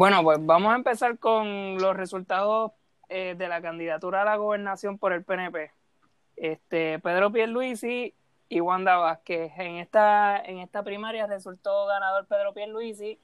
Bueno, pues vamos a empezar con los resultados eh, de la candidatura a la gobernación por el PNP. Este, Pedro Pierluisi y Wanda Vázquez. En esta, en esta primaria resultó ganador Pedro Pierluisi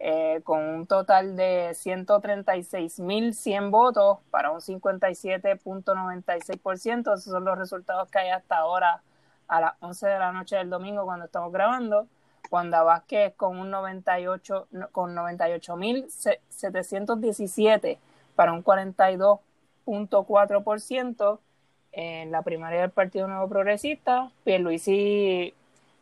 eh, con un total de 136.100 votos para un 57.96%. Esos son los resultados que hay hasta ahora a las 11 de la noche del domingo cuando estamos grabando. Wanda Vázquez con un 98 con 98.717 para un 42.4% en la primaria del Partido Nuevo Progresista. Pierluisi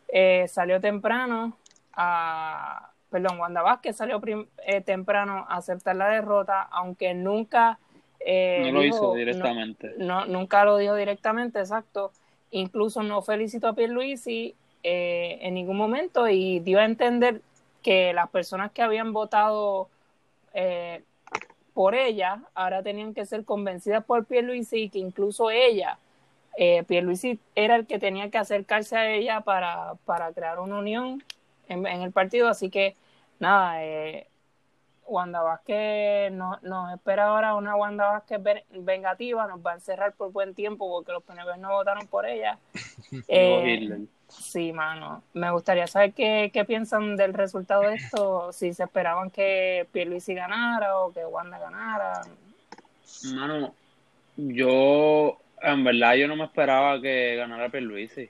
eh, salió temprano a perdón, Wanda Vázquez salió eh, temprano a aceptar la derrota, aunque nunca eh, no lo hizo directamente. No, nunca lo dijo directamente, exacto. Incluso no felicitó a Pierluisi eh, en ningún momento y dio a entender que las personas que habían votado eh, por ella ahora tenían que ser convencidas por Pierluisi y que incluso ella, eh, Pierluisi era el que tenía que acercarse a ella para, para crear una unión en, el partido, así que nada, eh, Wanda Vázquez nos, nos espera ahora una Wanda Vázquez vengativa, nos va a encerrar por buen tiempo porque los PNP no votaron por ella. eh, sí, mano. Me gustaría saber qué, qué piensan del resultado de esto, si se esperaban que Pierluisi ganara o que Wanda ganara. Mano, yo, en verdad, yo no me esperaba que ganara Pierluisi.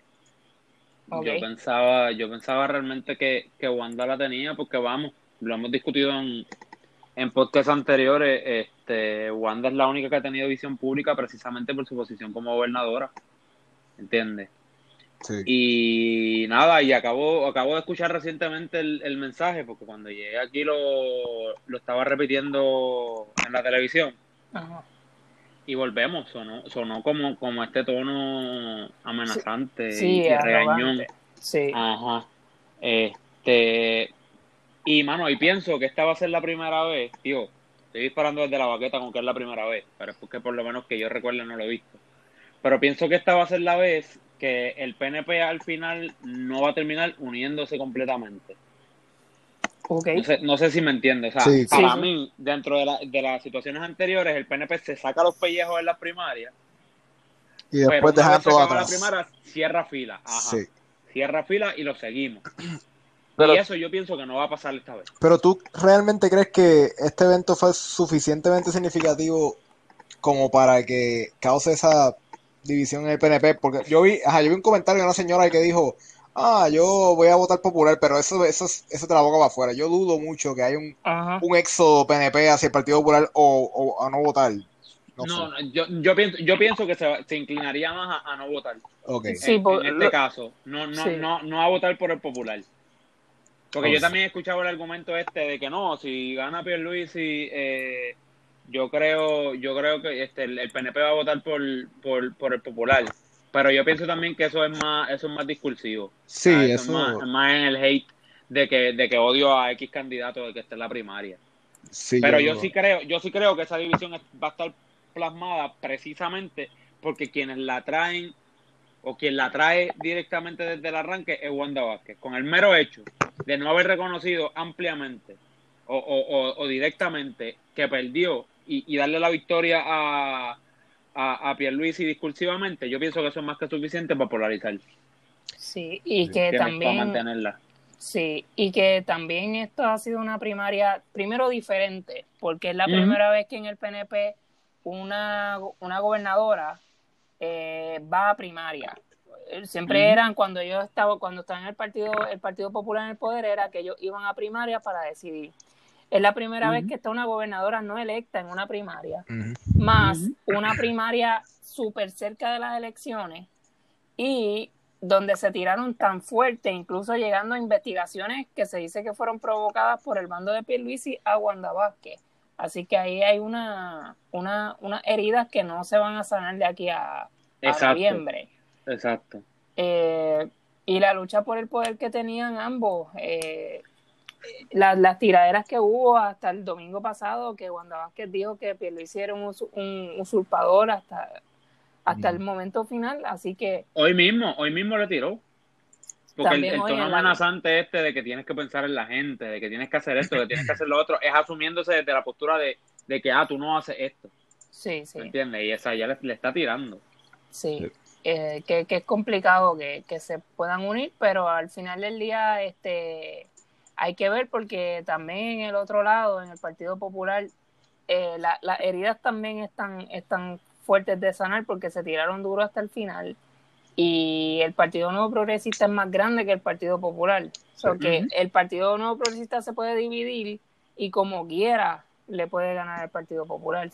Yo pensaba, yo pensaba realmente que, que Wanda la tenía, porque vamos, lo hemos discutido en, en podcasts anteriores, este, Wanda es la única que ha tenido visión pública precisamente por su posición como gobernadora. ¿Entiendes? Sí. Y nada, y acabo, acabo de escuchar recientemente el, el mensaje, porque cuando llegué aquí lo, lo estaba repitiendo en la televisión. Ajá y volvemos, sonó, sonó como, como este tono amenazante sí, y regañón. Sí. Ajá. Este, y mano, y pienso que esta va a ser la primera vez, tío, estoy disparando desde la baqueta con que es la primera vez, pero es porque por lo menos que yo recuerde no lo he visto. Pero pienso que esta va a ser la vez que el PNP al final no va a terminar uniéndose completamente. Okay. No, sé, no sé si me entiendes. O sea, sí, para sí, mí, dentro de, la, de, las situaciones anteriores, el PNP se saca los pellejos en las primarias. Y después deja todo atrás. La primaria, cierra fila. Ajá. Cierra fila y lo seguimos. Pero, y eso yo pienso que no va a pasar esta vez. Pero tú realmente crees que este evento fue suficientemente significativo como para que cause esa división en el PNP? Porque yo vi, ajá, yo vi un comentario de una señora que dijo ah, yo voy a votar popular, pero eso, eso, eso te la boca para afuera. Yo dudo mucho que haya un, un éxodo PNP hacia el Partido Popular o, o a no votar. No, no, no yo, yo, pienso, yo pienso que se, se inclinaría más a, a, no votar. Okay. Sí, en, por, en este lo, caso, no, no, sí. no, no a votar por el popular. Porque oh, yo también he escuchado el argumento este de que no, si gana Pierluisi, eh, yo creo, yo creo que este, el, el PNP va a votar por, por, por el popular. Pero yo pienso también que eso es más, eso es más discursivo. Sí, eso, eso... Es, más, más, en el hate de que, de que odio a X candidato de que esté en la primaria. Sí, Pero yo, yo sí creo, yo sí creo que esa división va a estar plasmada precisamente porque quienes la traen o quien la trae directamente desde el arranque es Wanda Vázquez. Con el mero hecho de no haber reconocido ampliamente o, o, o, o directamente que perdió y, y darle la victoria a, a, a Pierluisi discursivamente, yo pienso que eso es más que suficiente para polarizar. Sí, y que, que también... Para mantenerla. Sí, y que también esto ha sido una primaria, primero diferente, porque es la uh -huh. primera vez que en el PNP una, una gobernadora eh, va a primaria. Siempre uh -huh. eran cuando yo estaba, cuando estaba en el partido, el Partido Popular en el poder, era que ellos iban a primaria para decidir. Es la primera uh -huh. vez que está una gobernadora no electa en una primaria, uh -huh. más una primaria súper cerca de las elecciones y donde se tiraron tan fuerte, incluso llegando a investigaciones que se dice que fueron provocadas por el bando de Pierluisi a Wanda Vázquez. Así que ahí hay una, una, unas heridas que no se van a sanar de aquí a, a Exacto. noviembre. Exacto. Eh, y la lucha por el poder que tenían ambos, eh, las, las tiraderas que hubo hasta el domingo pasado, que Wanda Vázquez dijo que Pierluisi era un, un usurpador hasta, hasta mm. el momento final, así que... Hoy mismo, hoy mismo le tiró. Porque el, tono amenazante este de que tienes que pensar en la gente, de que tienes que hacer esto, de que tienes que hacer lo otro, es asumiéndose desde la postura de, que, ah, tú no haces esto. Sí, sí. ¿Me entiendes? Y esa ya le, está tirando. Sí. Eh, que, es complicado que, que, se puedan unir, pero al final del día este hay que ver porque también en el otro lado, en el Partido Popular, eh, las heridas también están, están fuertes de sanar porque se tiraron duro hasta el final y el Partido Nuevo Progresista es más grande que el Partido Popular. porque el Partido Nuevo Progresista se puede dividir y como quiera le puede ganar el Partido Popular.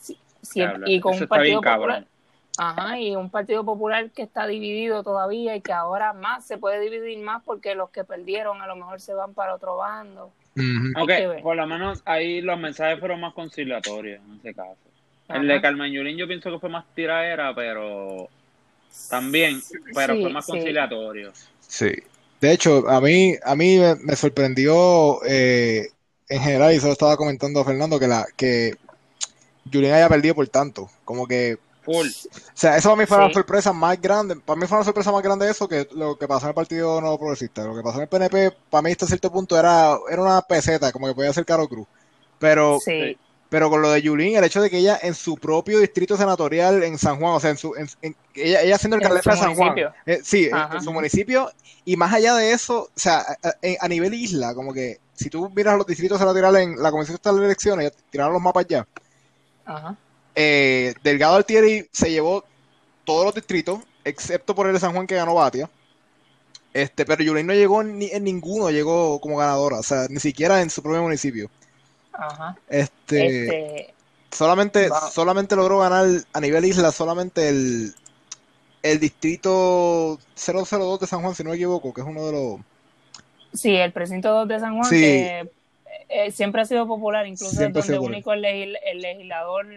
y con un Partido Popular. Ajá, y un Partido Popular que está dividido todavía y que ahora más se puede dividir más porque los que perdieron a lo mejor se van para otro bando. Ok, por lo menos ahí los mensajes fueron más conciliatorios en ese caso. El de Carmen Yulín yo pienso que fue más tiraera, pero también, pero fue más conciliatorio. Sí. De hecho, a mí, a mí me, sorprendió eh, en general, y se lo estaba comentando a Fernando, que la que Julián haya perdido por tanto. Como que. Full. O sea, eso para mí fue una sorpresa más grande. Para mí fue una sorpresa más grande eso que lo que pasó en el Partido Nuevo Progresista. Lo que pasó en el PNP, para mí hasta cierto punto era, era una peseta, como que podía ser Caro Cruz. Pero sí. Pero con lo de Yulín, el hecho de que ella en su propio distrito senatorial en San Juan, o sea, en su, ella, ella siendo el de San Juan, eh, sí, en, su municipio, y más allá de eso, o sea, a, nivel isla, como que si tú miras los distritos senatoriales en la Comisión de las Elecciones, tiraron los mapas ya. Ajá. Eh, Delgado Altieri se llevó todos los distritos, excepto por el de San Juan que ganó Batia. Este, pero Yulín no llegó ni en ninguno, llegó como ganadora, o sea, ni siquiera en su propio municipio. Ajá. Este, este solamente, solamente logró ganar a nivel isla, solamente el, el distrito 002 de San Juan, si no me equivoco, que es uno de los... Sí, el precinto 2 de San Juan, que eh, siempre ha sido popular, incluso es donde único el, legislador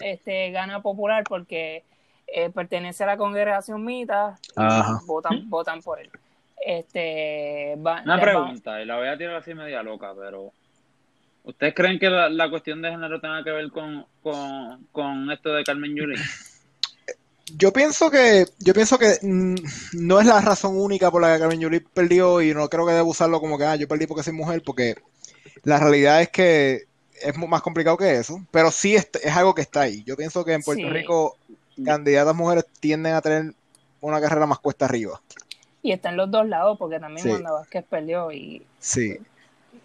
este, gana popular porque eh, pertenece a la congregación Mita y votan, votan por él. Este, Una pregunta, y la voy a tirar así media loca, pero ¿Ustedes creen que la, cuestión de género tenga que ver con, esto de Carmen Yulín? Yo pienso que yo pienso que mm, no es la razón única por la que Carmen Yulín perdió y no creo que deba usarlo como que ah, yo perdí porque soy mujer, porque la realidad es que es más complicado que eso, pero sí es, algo que está ahí. Yo pienso que en Puerto Rico candidatas mujeres tienden a tener una carrera más cuesta arriba. Y está en los dos lados, porque también sí. Wanda Vázquez perdió y... Sí,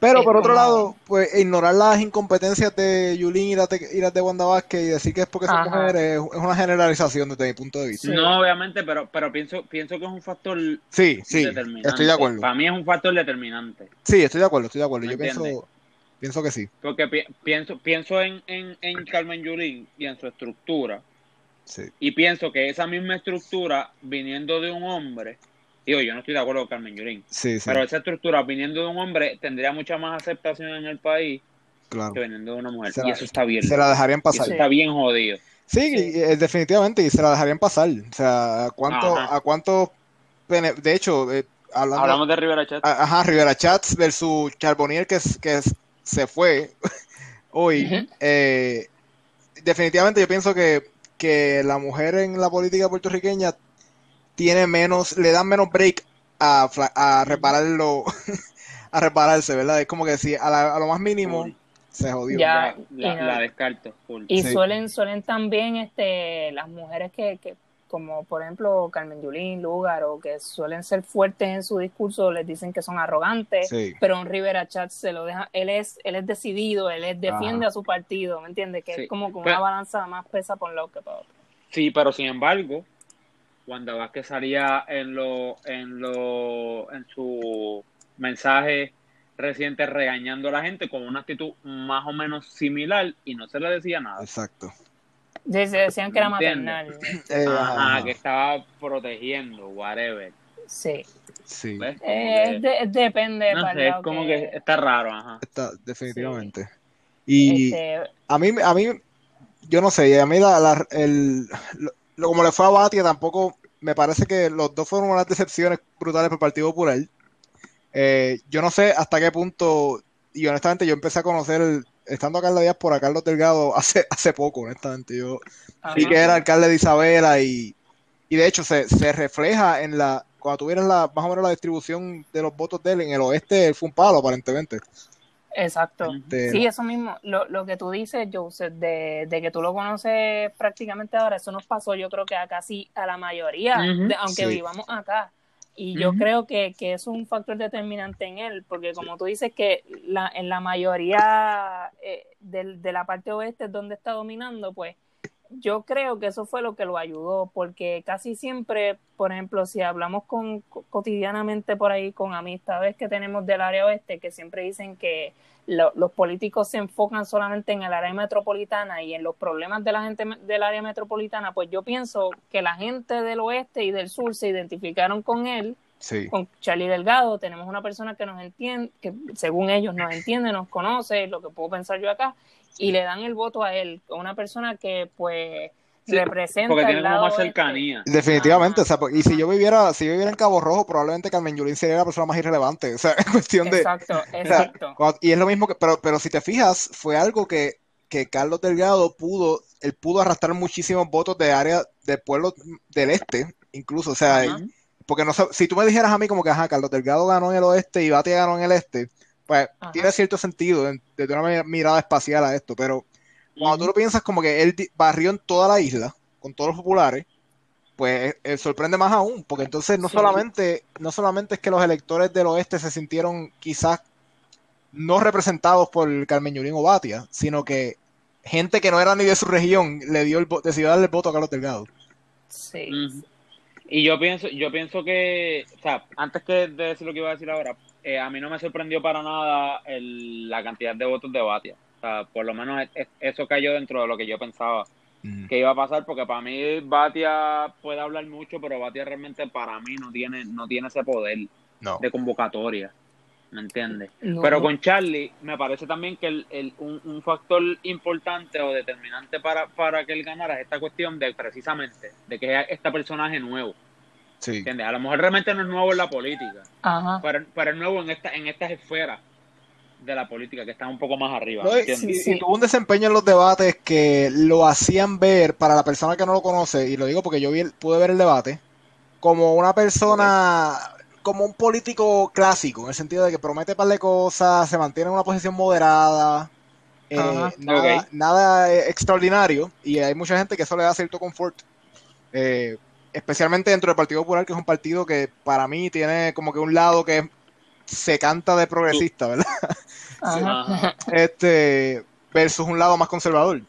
pero por otro lado, pues ignorar las incompetencias de Yulín y las de, Wanda Vázquez y decir que es porque son mujeres es una generalización desde mi punto de vista. No, obviamente, pero pero pienso pienso que es un factor sí, sí, Estoy de acuerdo. Para mí es un factor determinante. Sí, estoy de acuerdo, estoy de acuerdo. Yo pienso, pienso que sí. Porque pienso pienso en, en, en Carmen Yulín y en su estructura. Sí. Y pienso que esa misma estructura, viniendo de un hombre, Digo, yo no estoy de acuerdo con Carmen Yurín. Sí, Pero esa estructura, viniendo de un hombre, tendría mucha más aceptación en el país que viniendo de una mujer. y eso está bien. Se la dejarían pasar. está bien jodido. Sí, eh, definitivamente, y se la dejarían pasar. O sea, ¿a cuánto, a cuánto de hecho, eh, hablamos de Rivera Chats. Ajá, Rivera Chats versus Charbonnier que, que se fue hoy. Eh, definitivamente yo pienso que, que la mujer en la política puertorriqueña tiene menos, le dan menos break a, a repararlo, a repararse, ¿verdad? Es como que si a, lo más mínimo se jodió. Ya, la, descarto. Y suelen, suelen también este, las mujeres que, que, como por ejemplo Carmen Yulín, Lugar, o que suelen ser fuertes en su discurso, les dicen que son arrogantes, pero en Rivera Chat se lo deja, él es, él es decidido, él es, defiende a su partido, ¿me entiendes? Que es como con una balanza más pesa por un lado que para otro. Sí, pero sin embargo, Wanda Vázquez salía en lo, en lo, en su mensaje reciente regañando a la gente con una actitud más o menos similar y no se le decía nada. Exacto. decían que era maternal. Eh, ajá, que estaba protegiendo, whatever. Sí. Sí. Eh, depende. es como que... está raro, ajá. Está, definitivamente. Y este, a mí, a mí, yo no sé, a mí la, el, como le fue a Batia, tampoco me parece que los dos fueron unas decepciones brutales por el Partido Popular. Eh, yo no sé hasta qué punto, y honestamente yo empecé a conocer, estando acá en la diáspora, Carlos Delgado hace, hace poco, honestamente. Yo vi que era alcalde de Isabela y, y de hecho se, se refleja en la, cuando tuvieras la, más o menos la distribución de los votos de él, en el oeste él fue un palo, aparentemente. Exacto. Este, sí, eso mismo. Lo, lo que tú dices, Joseph, de, de, que tú lo conoces prácticamente ahora, eso nos pasó yo creo que a casi a la mayoría, aunque vivamos acá. Y yo creo que, que, es un factor determinante en él, porque como tú dices que la, en la mayoría eh, de, de, la parte oeste es donde está dominando, pues yo creo que eso fue lo que lo ayudó, porque casi siempre, por ejemplo, si hablamos con cotidianamente por ahí con amistades que tenemos del área oeste, que siempre dicen que los políticos se enfocan solamente en el área metropolitana y en los problemas de la gente del área metropolitana, pues yo pienso que la gente del oeste y del sur se identificaron con él, con Charlie Delgado. Tenemos una persona que nos entiende, que según ellos nos entiende, nos conoce, lo que puedo pensar yo acá, y le dan el voto a él, una persona que pues representa porque tiene como más cercanía. Definitivamente, o sea, y si yo viviera, si yo viviera en Cabo Rojo, probablemente Carmen Yulín sería la persona más irrelevante, o sea, en cuestión de Exacto, exacto. y es lo mismo que pero pero si te fijas, fue algo que que Carlos Delgado pudo él pudo arrastrar muchísimos votos de área de pueblos del este, incluso, o sea, porque no si tú me dijeras a mí como que ajá, Carlos Delgado ganó en el oeste y Batia ganó en el este, pues tiene cierto sentido desde una mirada espacial a esto, pero cuando tú lo piensas como que él barrió en toda la isla, con todos los populares, pues eh, sorprende más aún, porque entonces no solamente, no solamente es que los electores del oeste se sintieron quizás no representados por Carmen Yulín o Batia, sino que gente que no era ni de su región le dio el decidió darle el voto a Carlos Delgado. Sí. Y yo pienso, yo pienso que, o sea, antes que de decir lo que iba a decir ahora, eh, a mí no me sorprendió para nada la cantidad de votos de Batia sea, por lo menos eso cayó dentro de lo que yo pensaba mm. que iba a pasar, porque para mí Batia puede hablar mucho, pero Batia realmente para mí no tiene, no tiene ese poder de convocatoria. ¿Me entiendes? Pero con Charlie me parece también que el, un, factor importante o determinante para, para que él ganara es esta cuestión de precisamente de que es este personaje nuevo. Sí. ¿Entiendes? A lo mejor realmente no es nuevo en la política, Pero, pero es nuevo en, esta, en estas esferas de la política, que está un poco más arriba. y, tuvo un desempeño en los debates que lo hacían ver, para la persona que no lo conoce, y lo digo porque yo vi, pude ver el debate, como una persona, como un político clásico, en el sentido de que promete par de cosas, se mantiene en una posición moderada, eh, nada, extraordinario, y hay mucha gente que eso le da cierto confort. Eh, especialmente dentro del Partido Popular, que es un partido que para mí tiene como que un lado que se canta de progresista, ¿verdad? Este, versus un lado más conservador.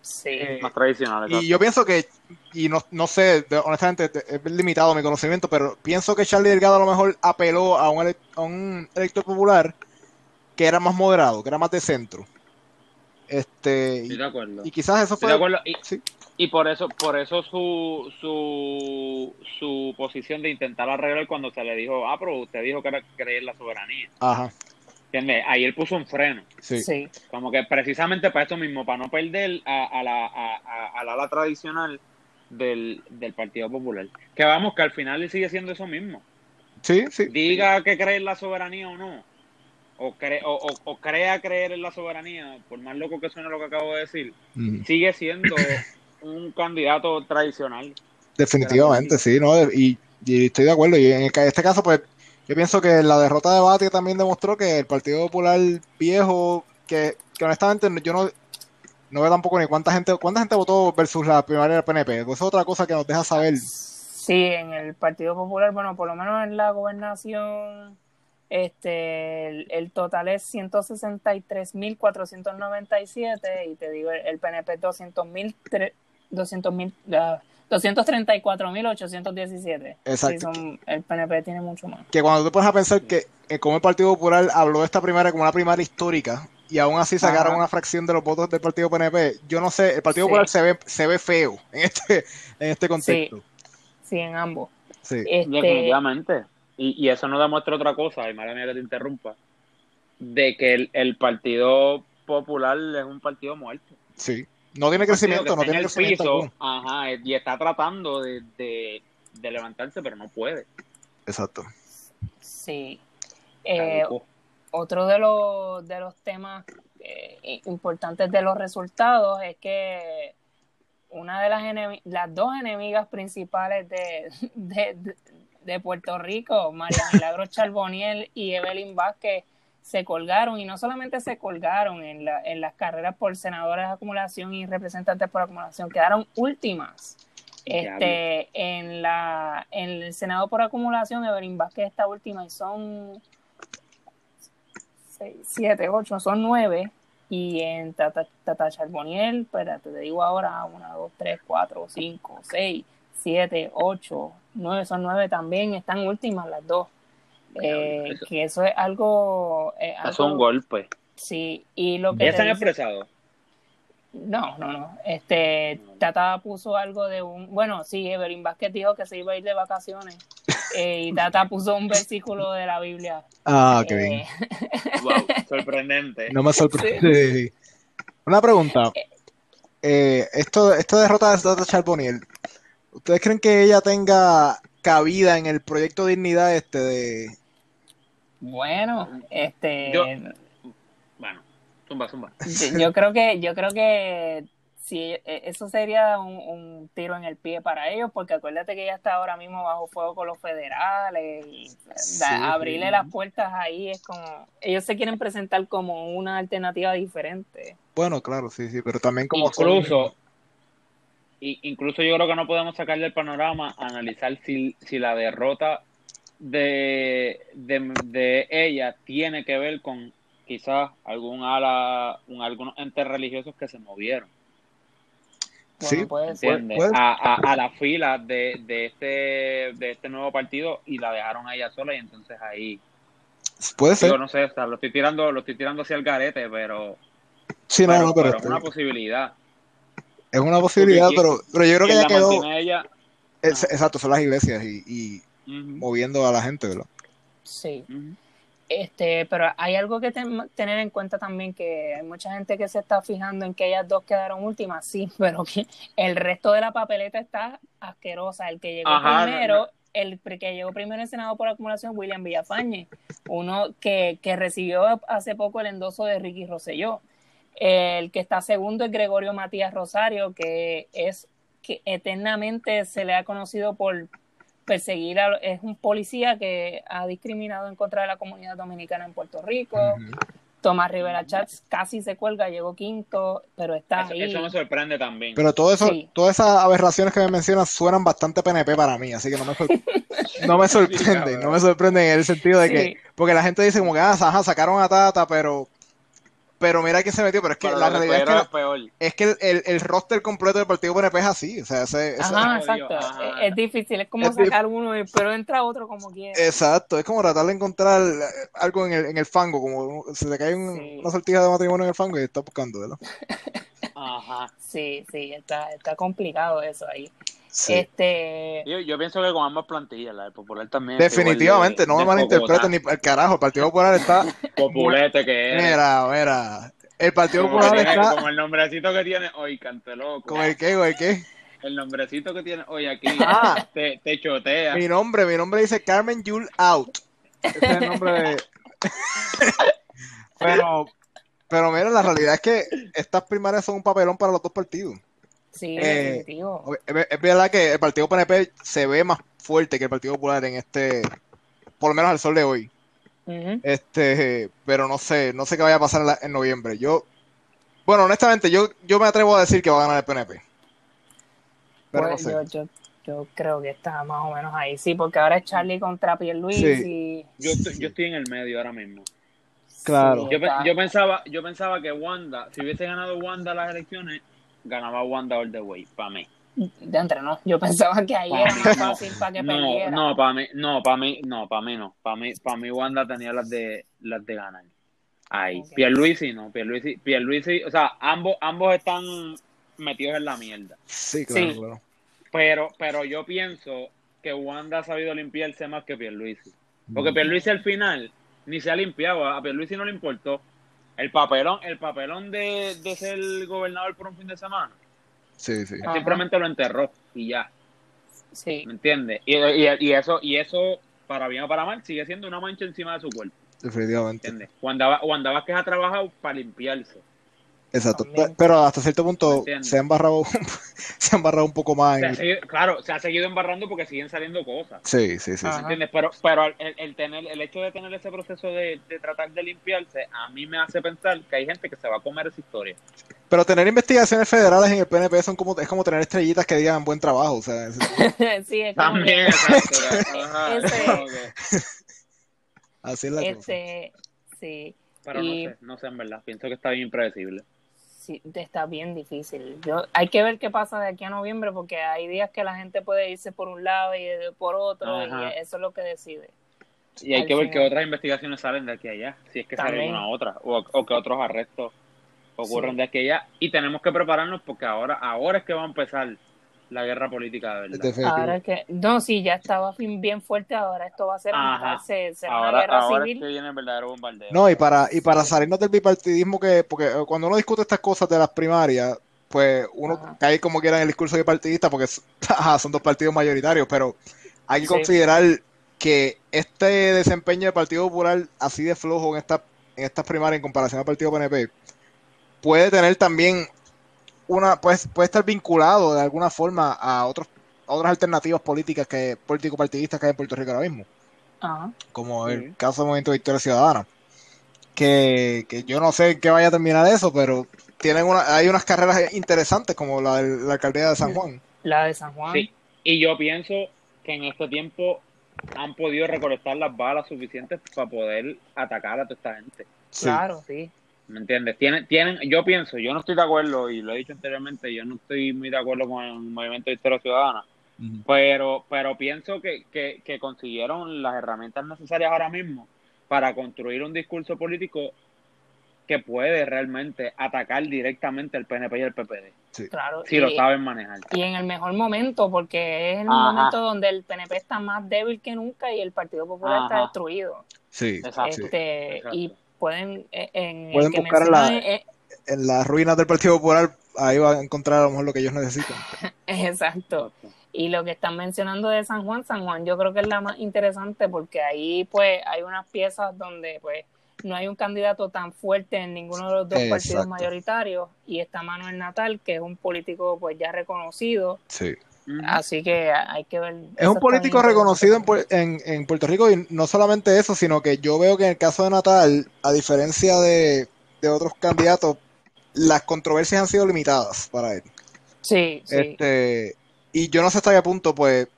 Sí. Eh, más tradicional. Y yo pienso que, y no, no sé, honestamente es limitado mi conocimiento, pero pienso que Charlie Delgado a lo mejor apeló a un, a un elector popular que era más moderado, que era más de centro. Este, y, de acuerdo. y quizás eso fue. Y, sí. Y, por eso, por eso su, su, su posición de intentar arreglar cuando se le dijo, ah, pero usted dijo que era creer la soberanía. Ajá. Ahí él puso un freno. Sí. Como que precisamente para esto mismo, para no perder a, la, a, la ala tradicional del, Partido Popular. Que vamos, que al final él sigue siendo eso mismo. Sí, sí. Diga que cree en la soberanía o no. O, o, crea creer en la soberanía, por más loco que suene lo que acabo de decir, sigue siendo un candidato tradicional. Definitivamente, sí, ¿no? Y, y, estoy de acuerdo. Y en este caso, pues, yo pienso que la derrota de Batia también demostró que el Partido Popular viejo, que, honestamente yo no, no veo tampoco ni cuánta gente cuánta gente votó versus la primaria del PNP. Pues es otra cosa que nos deja saber. Sí, en el Partido Popular, bueno, por lo menos en la gobernación, este, el, total es 163.497 y te digo, el, PNP 200.000, 200.000, 234.817. Exacto. el PNP tiene mucho más. Que cuando tú pones a pensar que como el Partido Popular habló de esta primaria como una primaria histórica y aún así sacaron una fracción de los votos del Partido PNP, yo no sé, el Partido Popular se ve se ve feo en este en este contexto. Sí, en ambos. Sí. Este... Definitivamente. Y, y, eso no demuestra otra cosa, y mala mía que te interrumpa, de que el, el Partido Popular es un partido muerto. Sí. No tiene crecimiento, no tiene crecimiento. ajá, y está tratando de, levantarse, pero no puede. Exacto. Sí. Eh, otro de los, de los temas eh, importantes de los resultados es que una de las las dos enemigas principales de, de Puerto Rico, María Milagro Charboniel y Evelyn Vázquez, se colgaron y no solamente se colgaron en, la, en las carreras por senadores de acumulación y representantes por acumulación, quedaron últimas. Este, en la en el Senado por acumulación, Evelyn Vázquez está última y son seis, siete, ocho, son nueve. Y en Tata, Tata Charboniel, te digo ahora, una, dos, tres, cuatro, cinco, seis, siete, ocho, nueve, son nueve también, están últimas las dos. Eh, que eso es algo, eh, es un golpe. Sí, y lo que... ¿Ya están expresados? No, no, no. Este, Tata puso algo de un... Bueno, sí, Evelyn Vázquez dijo que se iba a ir de vacaciones. Eh, y Tata puso un versículo de la Biblia. Ah, qué bien. wow, sorprendente. No me sorprende. Una pregunta. esto, esta derrota de Tata Charboniel, ¿ustedes creen que ella tenga cabida en el proyecto Dignidad este de, bueno, este. bueno, zumba, zumba. Yo, creo que, yo creo que sí, e, eso sería un, tiro en el pie para ellos, porque acuérdate que ella está ahora mismo bajo fuego con los federales y abrirle las puertas ahí es como, ellos se quieren presentar como una alternativa diferente. Bueno, claro, sí, sí, pero también como incluso, incluso yo creo que no podemos sacar del panorama analizar si, si la derrota de, de, ella tiene que ver con quizás algún ala, un, algunos entes religiosos que se movieron. sí, puede, A, a, la fila de, de, este, de este nuevo partido y la dejaron a ella sola y entonces ahí. Puede ser. no sé lo estoy tirando lo estoy tirando hacia el garete pero sí no, pero, es una posibilidad. Es una posibilidad pero, pero yo creo que ella quedó exacto son las iglesias y moviendo a la gente, ¿verdad? Sí. Este, pero hay algo que tener en cuenta también que hay mucha gente que se está fijando en que ellas dos quedaron últimas, sí, pero que el resto de la papeleta está asquerosa. El que llegó primero, el que llegó primero en Senado por acumulación, William Villafañe, uno que, que recibió hace poco el endoso de Ricky Rosselló. El que está segundo es Gregorio Matías Rosario, que es que eternamente se le ha conocido por perseguir a, es un policía que ha discriminado en contra de la comunidad dominicana en Puerto Rico. Tomás Rivera Chats casi se cuelga, llegó quinto, pero está eso, ahí. Eso me sorprende también. Pero todo eso, todas esas aberraciones que me mencionas suenan bastante PNP para mí, así que no me, no me sorprende, no me sorprende en el sentido de que, porque la gente dice como que, ah, sacaron a Tata, pero pero mira que se metió, pero es que la realidad es que, es que el, el, roster completo del partido PNP es así. O sea, ese, Ajá, exacto. Es, difícil, es como sacar uno, pero entra otro como quiera. Exacto, es como tratar de encontrar algo en el, en el fango, como se le cae una sortija de matrimonio en el fango y está buscando, ¿verdad? Ajá. Sí, sí, está, está complicado eso ahí. Este... Yo, pienso que con ambas plantillas, la del Popular también. Definitivamente, no me malinterpreten ni el carajo. El Partido Popular está. Populete que es. Mira, mira. El Partido Popular está. Como el nombrecito que tiene hoy, Canteloco. ¿Con el qué, con el qué? El nombrecito que tiene hoy aquí. Ah, te, te, chotea. Mi nombre, mi nombre dice Carmen Yul Out. Ese es el nombre de. pero, pero mira, la realidad es que estas primarias son un papelón para los dos partidos. Sí, eh, Es, verdad que el partido PNP se ve más fuerte que el Partido Popular en este, por lo menos al sol de hoy. Este, pero no sé, no sé qué vaya a pasar en, noviembre. Yo, bueno, honestamente, yo, yo me atrevo a decir que va a ganar el PNP. Pero pues no sé. yo, creo que está más o menos ahí, sí, porque ahora es Charlie contra Pierluis y... Yo estoy, yo estoy en el medio ahora mismo. Claro. yo, yo, pensaba, yo pensaba que Wanda, si hubiese ganado Wanda las elecciones, ganaba Wanda All the Way, para mí. De entre no, yo pensaba que ahí era más fácil para que no, perdiera. No, para mí, no, para mí, no, para mí no. Para mí, para mí Wanda tenía las de las de ganar. Ahí. Okay. Pierluisi no, Pierluisi, Pierluisi, o sea, ambos, ambos están metidos en la mierda. Sí, claro, Pero, pero yo pienso que Wanda ha sabido limpiarse más que Pierluisi. Porque mm. Pierluisi al final ni se ha limpiado, a Pierluisi no le importó. El papelón, el papelón de, de ser gobernador por un fin de semana. Sí, sí. Simplemente lo enterró y ya. Sí. ¿Me entiendes? Y, y, eso, y eso, para bien o para mal, sigue siendo una mancha encima de su cuerpo. Definitivamente. ¿Entiendes? Wanda, Wanda Vázquez ha trabajado para limpiarse. Exacto, pero hasta cierto punto se ha embarrado se ha embarrado un poco más. claro, se ha seguido embarrando porque siguen saliendo cosas. Sí, sí, sí. ¿Entiendes? Pero, pero el, tener, el hecho de tener ese proceso de, tratar de limpiarse, a mí me hace pensar que hay gente que se va a comer esa historia. Pero tener investigaciones federales en el PNP son como, es como tener estrellitas que digan buen trabajo. O sea, sí, es También, exacto. Así es la este, Sí. Pero no sé, no sé en verdad. Pienso que está bien impredecible sí, está bien difícil. Yo, hay que ver qué pasa de aquí a noviembre porque hay días que la gente puede irse por un lado y por otro y eso es lo que decide. Y hay que ver qué otras investigaciones salen de aquí a allá, si es que sale una otra, o, o que otros arrestos ocurren de aquí a allá. Y tenemos que prepararnos porque ahora, ahora es que va a empezar la guerra política de verdad. Ahora que, no, sí, ya estaba bien fuerte, ahora esto va a ser una guerra ahora civil. Es que viene el verdadero bombardeo. No, y para, y para salirnos del bipartidismo que, porque cuando uno discute estas cosas de las primarias, pues uno cae como quiera en el discurso bipartidista porque son dos partidos mayoritarios, pero hay que considerar que este desempeño del Partido Popular así de flojo en esta en estas primarias en comparación al Partido PNP puede tener también una puede, puede estar vinculado de alguna forma a otros otras alternativas políticas que político partidistas que hay en Puerto Rico ahora mismo. Como el caso del Movimiento de Victoria Ciudadana. Que, yo no sé en qué vaya a terminar eso, pero tienen una, hay unas carreras interesantes como la de la alcaldía de San Juan. La de San Juan. Sí. Y yo pienso que en este tiempo han podido recolectar las balas suficientes para poder atacar a toda esta gente. Claro, sí. ¿Me entiendes? Tienen, tienen, yo pienso, yo no estoy de acuerdo, y lo he dicho anteriormente, yo no estoy muy de acuerdo con el movimiento de historia ciudadana, pero, pero pienso que, que, que consiguieron las herramientas necesarias ahora mismo para construir un discurso político que puede realmente atacar directamente el PNP y el PPD. Claro, si lo saben manejar. Y en el mejor momento, porque es el momento donde el PNP está más débil que nunca y el Partido Popular está destruido. Sí, este, Y pueden, eh, en pueden buscar eh, en, las ruinas del Partido Popular, ahí va a encontrar a lo mejor lo que ellos necesitan. Exacto. Y lo que están mencionando de San Juan, San Juan yo creo que es la más interesante porque ahí pues hay unas piezas donde pues no hay un candidato tan fuerte en ninguno de los dos partidos mayoritarios y está Manuel Natal, que es un político pues ya reconocido. Sí. Así que hay que ver. Es un político reconocido en, en, Puerto Rico y no solamente eso, sino que yo veo que en el caso de Natal, a diferencia de, otros candidatos, las controversias han sido limitadas para él. Sí, sí. Este, y yo no sé hasta qué punto, pues,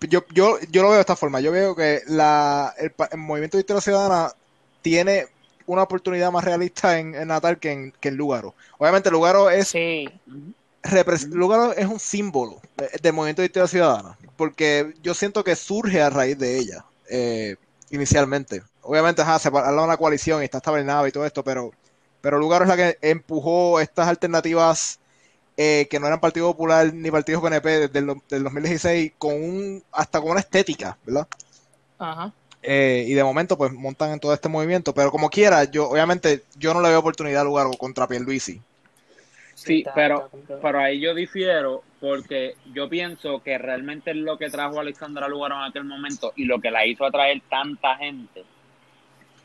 yo, yo, yo lo veo de esta forma. Yo veo que la, el, Movimiento de Victoria Ciudadana tiene una oportunidad más realista en, Natal que en, que en Lugaro. Obviamente Lugaro es... Sí lugar es un símbolo del movimiento de historia ciudadana, porque yo siento que surge a raíz de ella, eh, inicialmente. Obviamente, ajá, se de una coalición y está estabilizada y todo esto, pero, pero Lugar es la que empujó estas alternativas eh, que no eran Partido Popular ni Partido PNP desde el del 2016 con un, hasta con una estética, ¿verdad? Ajá. Eh, y de momento pues montan en todo este movimiento, pero como quiera, yo obviamente yo no le veo oportunidad a Lugar contra Pierluisi. Sí, pero, pero ahí yo difiero porque yo pienso que realmente lo que trajo a Alexandra Lugaro en aquel momento y lo que la hizo atraer tanta gente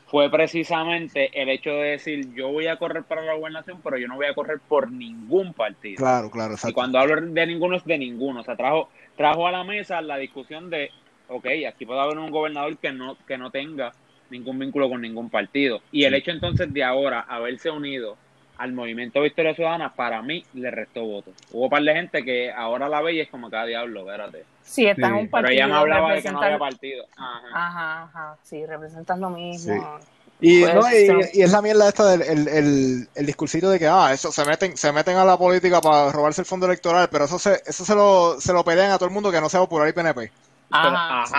fue precisamente el hecho de decir yo voy a correr para la gobernación, pero yo no voy a correr por ningún partido. Claro, claro. Y cuando hablo de ninguno es de ninguno. O sea, trajo, trajo a la mesa la discusión de, ok, aquí puede haber un gobernador que no, que no tenga ningún vínculo con ningún partido. Y el hecho entonces de ahora haberse unido al movimiento Victoria Ciudadana, para mí le restó votos. Hubo un par de gente que ahora la ve y es como cada diablo, espérate. Sí, está en un partido. Pero ella me hablaba de que no había partido. Ajá, ajá, sí, representan lo mismo. Y, no, y, es la mierda esta del el, el, discursito de que ah, eso se meten, se meten a la política para robarse el fondo electoral, pero eso se, eso se lo, se lo pelean a todo el mundo que no sea popular y PNP.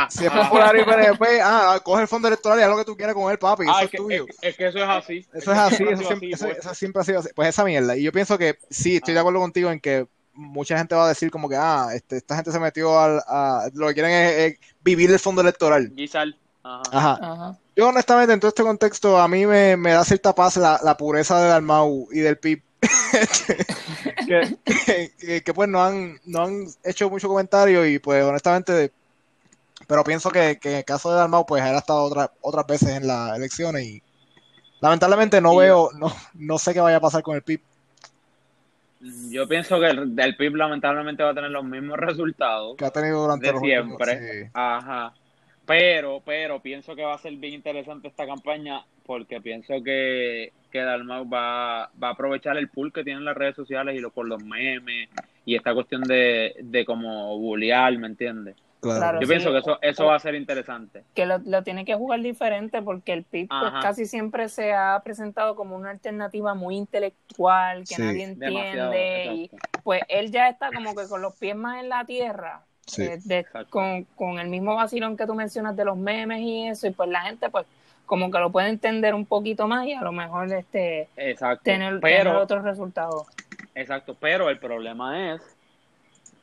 Si es popular y PNP, ah, coge el fondo electoral y haz lo que tú quieras con él, papi. eso es, tuyo. Es, que eso es así. Eso es así, eso, siempre, eso, siempre ha sido así. Pues esa mierda. Y yo pienso que sí, estoy de acuerdo contigo en que mucha gente va a decir como que, ah, este, esta gente se metió al, a, lo que quieren es, vivir el fondo electoral. Guisal. Ajá. Yo honestamente en todo este contexto a mí me, me da cierta paz la, la pureza del Almau y del PIB. que, que, que, pues no han, no han hecho mucho comentario y pues honestamente pero pienso que, en el caso de Dalmau, pues él ha estado otra, otras veces en las elecciones y lamentablemente no veo, no, no sé qué vaya a pasar con el PIB Yo pienso que el, el PIB lamentablemente va a tener los mismos resultados que ha tenido durante de siempre. Ajá. Pero, pero pienso que va a ser bien interesante esta campaña porque pienso que, que Dalmau va, va a aprovechar el pool que tienen las redes sociales y lo, por los memes y esta cuestión de, de como bullear, ¿me entiendes? Yo pienso que eso, eso va a ser interesante. Que lo, lo tiene que jugar diferente porque el PIB pues, casi siempre se ha presentado como una alternativa muy intelectual, que nadie entiende. Y pues él ya está como que con los pies más en la tierra. Con, con el mismo vacilón que tú mencionas de los memes y eso, y pues la gente pues como que lo puede entender un poquito más y a lo mejor este tener, tener otros resultados. Exacto, pero el problema es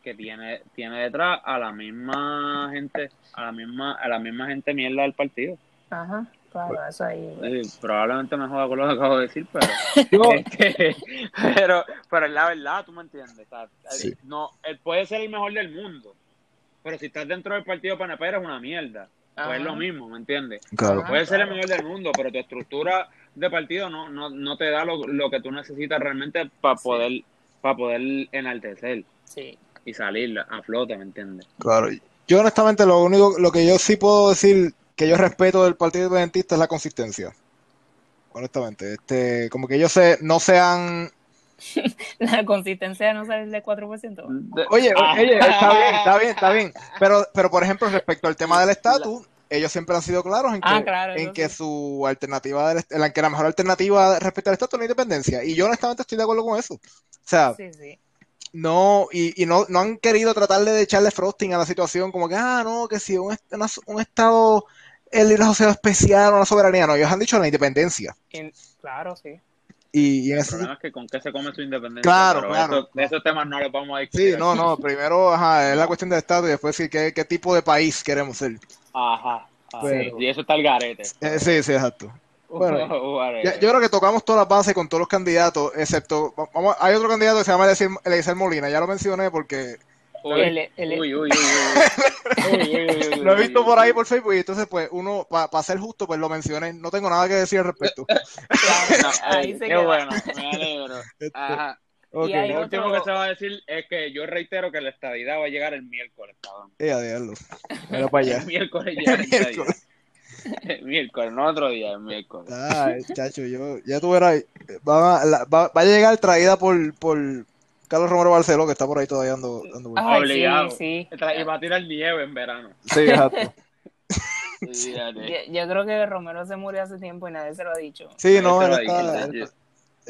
que tiene, tiene detrás a la misma gente, a la misma, a la misma gente mierda del partido. Aja, claro, eso ahí. probablemente me joda con lo que acabo de decir, pero, este, pero, pero es la verdad, tú me entiendes. no, él puede ser el mejor del mundo, pero si estás dentro del partido PNP eres una mierda. Pues es lo mismo, ¿me entiendes? Claro. Puede ser el mejor del mundo, pero tu estructura de partido no, no, no te da lo, lo que tú necesitas realmente para poder, para poder enaltecer. Sí y salir a flote, ¿me entiendes? Claro. Yo honestamente lo único, lo que yo sí puedo decir que yo respeto del Partido Independentista es la consistencia. Honestamente, este, como que ellos se, no sean la consistencia de no salir del 4%. Oye, oye, está bien, está bien, está bien. Pero, pero por ejemplo, respecto al tema del estatus, ellos siempre han sido claros en ah, que, en que su alternativa, en que la mejor alternativa respecto al estatus es la independencia. Y yo honestamente estoy de acuerdo con eso. O sea, sí, sí no, y, y no, no, han querido tratar de echarle frosting a la situación, como que, ah, no, que si un, un Estado, el libre asociado especial o la soberanía, no, ellos han dicho la independencia. claro, sí. Y, el problema es que con qué se come su independencia. Claro, claro. de esos temas no los vamos a discutir. Sí, no, no, primero ajá, es la cuestión del Estado y después sí, qué, qué tipo de país queremos ser. Ajá. y eso está el garete. Eh, sí, sí, exacto. Bueno, yo creo que tocamos todas las bases con todos los candidatos, excepto, vamos, hay otro candidato que se llama Eliezer Molina, ya lo mencioné porque... Uy, uy, uy, Lo he visto por ahí por Facebook y entonces pues uno, para ser justo, pues lo mencioné, no tengo nada que decir al respecto. Qué bueno, me alegro. Ajá. Okay. Lo último que se va a decir es que yo reitero que la estadidad va a llegar el miércoles, cabrón. Eh, adiós. Era para allá. El miércoles llega la estadidad. miércoles, no otro día, miércoles. Ah, chacho, yo, ya tú verás, va, va, a llegar traída por, por Carlos Romero Barceló, que está por ahí todavía dando, dando Obligado. Sí, Y va a tirar nieve en verano. Sí, exacto. yo, creo que Romero se murió hace tiempo y nadie se lo ha dicho. Sí, no, él, está, él,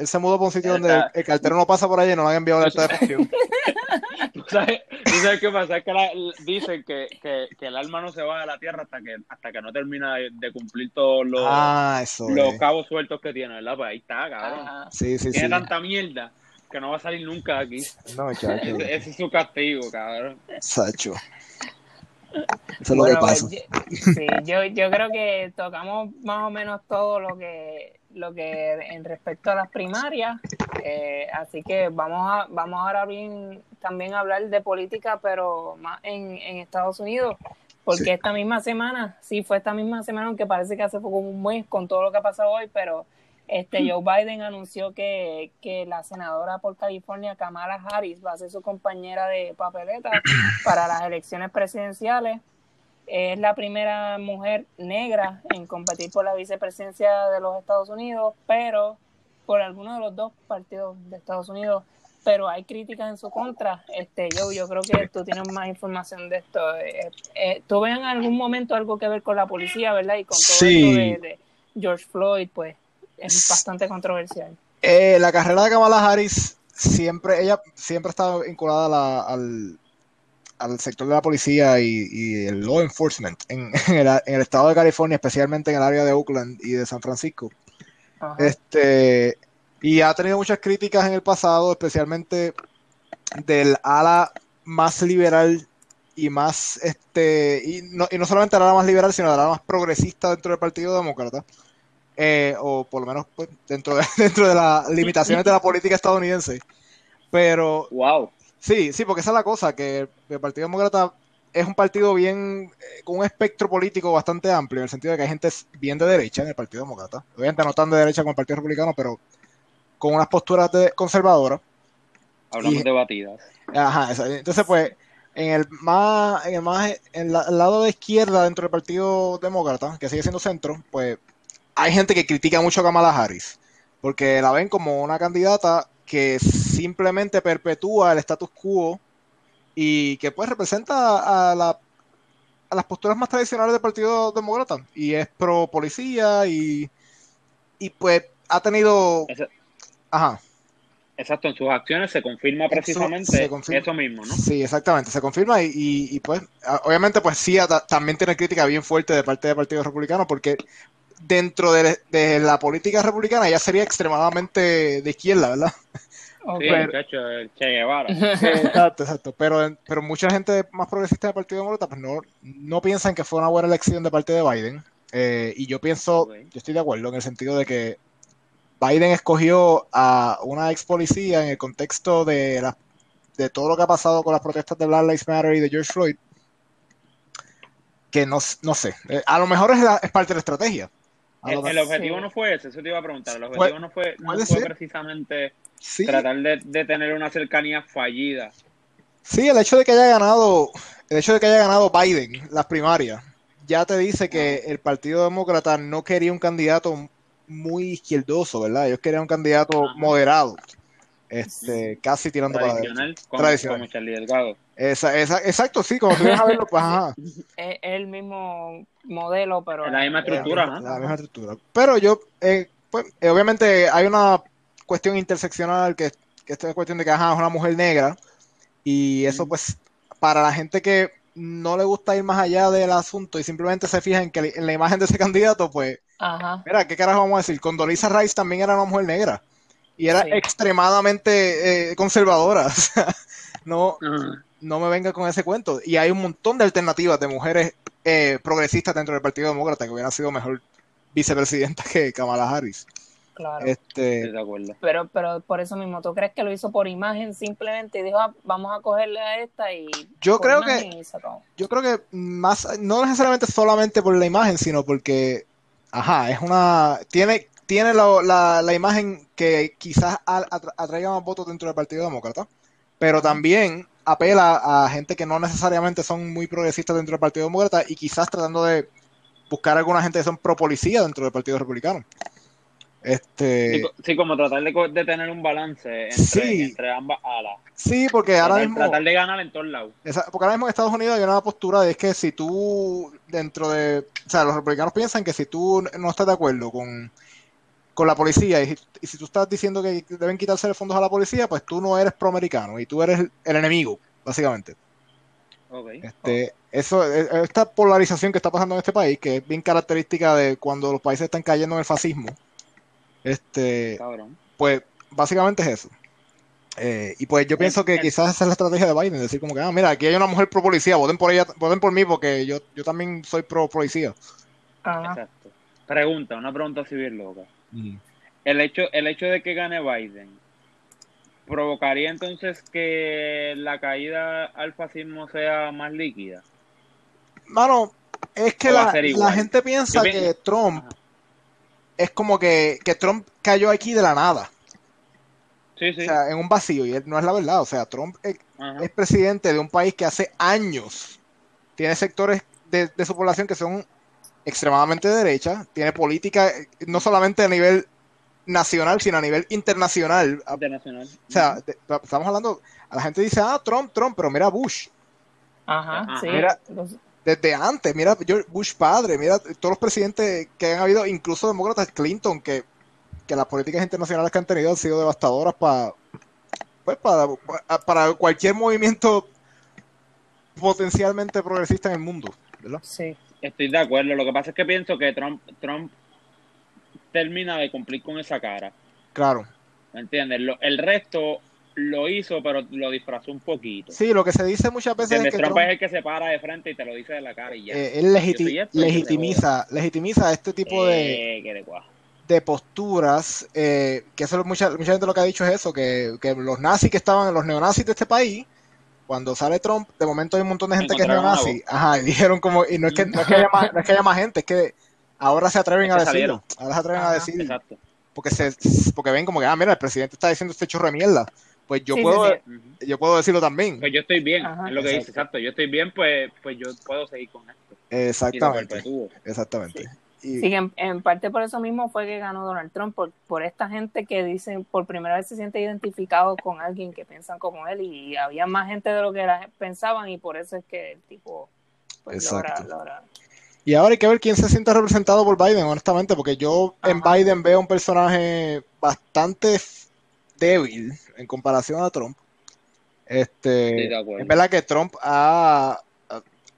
se mudó por un sitio donde el cartero no pasa por allí y no le han enviado la de gestión. Sabes, qué pasa? Es que dicen que, que, que, el alma no se va de la tierra hasta que hasta que no termina de, cumplir todos los, ah, los cabos sueltos que tiene, ¿verdad? Pues ahí está, cabrón. Sí, sí, tiene tanta mierda que no va a salir nunca de aquí. No, chacho. Ese, es su castigo, cabrón. Sacho. Eso es lo que pasa. Pues, sí, yo, yo creo que tocamos más o menos todo lo que lo que en respecto a las primarias, eh, así que vamos a vamos ahora bien también a hablar de política, pero más en, en Estados Unidos, porque esta misma semana, sí fue esta misma semana, aunque parece que hace poco un mes con todo lo que ha pasado hoy, pero este Joe Biden anunció que, que la senadora por California, Kamala Harris, va a ser su compañera de papeleta para las elecciones presidenciales es la primera mujer negra en competir por la vicepresidencia de los Estados Unidos, pero por alguno de los dos partidos de Estados Unidos, pero hay críticas en su contra. Este, yo, yo creo que tú tienes más información de esto. Eh, eh, ¿Tú en algún momento algo que ver con la policía, verdad? Y con todo esto de, George Floyd, pues es bastante controversial. Eh, la carrera de Kamala Harris siempre, ella siempre estado vinculada al, al sector de la policía y, el law enforcement en, el, estado de California, especialmente en el área de Oakland y de San Francisco. Este, y ha tenido muchas críticas en el pasado, especialmente del ala más liberal y más, este, y no, y no solamente el ala más liberal, sino el ala más progresista dentro del Partido Demócrata. Eh, o por lo menos pues, dentro, de, dentro de las limitaciones de la política estadounidense. Pero wow. Sí, sí, porque esa es la cosa, que el Partido Demócrata es un partido bien, eh, con un espectro político bastante amplio, en el sentido de que hay gente bien de derecha en el Partido Demócrata. Obviamente no tan de derecha como el Partido Republicano, pero con unas posturas de conservadoras. Hablamos de batidas. Ajá, entonces pues en el más, en el más, en el lado de izquierda dentro del Partido Demócrata, que sigue siendo centro, pues hay gente que critica mucho a Kamala Harris, porque la ven como una candidata que simplemente perpetúa el status quo y que pues representa a, la, a las posturas más tradicionales del Partido Demócrata y es pro policía y, y pues ha tenido... Ajá. Exacto, en sus acciones se confirma precisamente eso mismo, ¿no? Sí, exactamente, se confirma y, pues obviamente pues sí también tiene crítica bien fuerte de parte del Partido Republicano porque dentro de, la política republicana ya sería extremadamente de izquierda, ¿verdad? Sí, muchacho, el Che Guevara. Exacto, exacto. Pero, pero mucha gente más progresista del Partido Demócrata pues no, no piensan que fue una buena elección de parte de Biden. Eh, y yo pienso, yo estoy de acuerdo en el sentido de que Biden escogió a una ex policía en el contexto de, la, de todo lo que ha pasado con las protestas de Black Lives Matter y de George Floyd, que no, no sé, eh, a lo mejor es, es parte de la estrategia. El, objetivo no fue ese, eso te iba a preguntar, el objetivo no fue, no fue precisamente tratar de, de tener una cercanía fallida. Sí, el hecho de que haya ganado, el hecho de que haya ganado Biden las primarias, ya te dice que el Partido Demócrata no quería un candidato muy izquierdoso, ¿verdad? Ellos querían un candidato moderado, este, casi tirando para adelante. Tradicional. Como exacto, sí, como tú a verlo, pues ajá. Es el mismo modelo, pero... la misma estructura, ¿no? La misma estructura. Pero yo, eh, pues, eh, obviamente hay una cuestión interseccional que, que esta es cuestión de que ajá, es una mujer negra y eso pues para la gente que no le gusta ir más allá del asunto y simplemente se fija en, que, en la imagen de ese candidato, pues, mira, ¿qué carajo vamos a decir? Condoleezza Rice también era una mujer negra y era extremadamente eh, conservadora. no, no me venga con ese cuento. Y hay un montón de alternativas de mujeres eh, progresistas dentro del Partido Demócrata que hubieran sido mejor vicepresidenta que Kamala Harris. Claro. Este, pero, pero por eso mismo, ¿tú crees que lo hizo por imagen simplemente y dijo, ah, vamos a cogerle a esta y... Yo creo que... Yo creo que más, no necesariamente solamente por la imagen, sino porque, ajá, es una... Tiene, tiene la, la, imagen que quizás atraiga más votos dentro del Partido Demócrata, pero también apela a gente que no necesariamente son muy progresistas dentro del Partido Demócrata y quizás tratando de buscar a alguna gente que son pro policía dentro del Partido Republicano. Este... Sí, como tratar de, tener un balance entre, ambas alas. Sí, porque ahora mismo. Tratar de ganar en todos lados. Porque ahora mismo en Estados Unidos hay una postura de que si tú, dentro de. O sea, los republicanos piensan que si tú no estás de acuerdo con, con la policía y, si tú estás diciendo que deben quitarse los fondos a la policía, pues tú no eres proamericano y tú eres el, enemigo, básicamente. Okay. Este, eso, e, esta polarización que está pasando en este país, que es bien característica de cuando los países están cayendo en el fascismo este, pues básicamente es eso. Eh, y pues yo pienso que quizás esa es la estrategia de Biden, decir como que, ah, mira, aquí hay una mujer pro policía, voten por ella, voten por mí porque yo, yo también soy pro policía. Exacto. Pregunta, una pregunta civil loca. El hecho, el hecho de que gane Biden, ¿provocaría entonces que la caída al fascismo sea más líquida? Mano, es que la, gente piensa que Trump es como que, Trump cayó aquí de la nada. Sí, sí. O sea, en un vacío, y no es la verdad. O sea, Trump es, presidente de un país que hace años tiene sectores de, su población que son extremadamente de derecha, tiene política eh, no solamente a nivel nacional, sino a nivel internacional. Internacional. O sea, estamos hablando, a la gente dice, ah, Trump, Trump, pero mira Bush. Ajá, sí desde antes, mira Bush padre, mira todos los presidentes que han habido, incluso demócratas, Clinton, que, las políticas internacionales que han tenido han sido devastadoras para, pues, para, para cualquier movimiento potencialmente progresista en el mundo, ¿verdad? Sí. Estoy de acuerdo, lo que pasa es que pienso que Trump, Trump termina de cumplir con esa cara. Claro. ¿Me entiendes? el resto lo hizo, pero lo disfrazó un poquito. Sí, lo que se dice muchas veces es que Trump, es el que se para de frente y te lo dice de la cara y ya. Eh, él legitimiza, legitimiza este tipo de, de posturas, eh, que eso mucha, mucha gente lo que ha dicho es eso, que, que los nazis que estaban, los neonazis de este país, cuando sale Trump, de momento hay un montón de gente que es neonazi. Ajá, y dijeron como, y no es que, no es que, haya, más, no es que haya más gente, es que ahora se atreven a decirlo. Ahora se atreven a decir. Exacto. Porque, se, porque ven como que, ah, mira, el presidente está diciendo este chorro de mierda pues yo puedo yo puedo decirlo también. Pues yo estoy bien, es lo que dice, exacto. Yo estoy bien, pues, pues yo puedo seguir con esto. Exactamente. Exactamente. Sí, en, parte por eso mismo fue que ganó Donald Trump, por, por esta gente que dicen por primera vez se siente identificado con alguien que piensan como él y había más gente de lo que pensaban y por eso es que el tipo pues, logra, Y ahora hay que ver quién se siente representado por Biden, honestamente, porque yo en Biden veo un personaje bastante débil en comparación a Trump. Este, es verdad que Trump ha,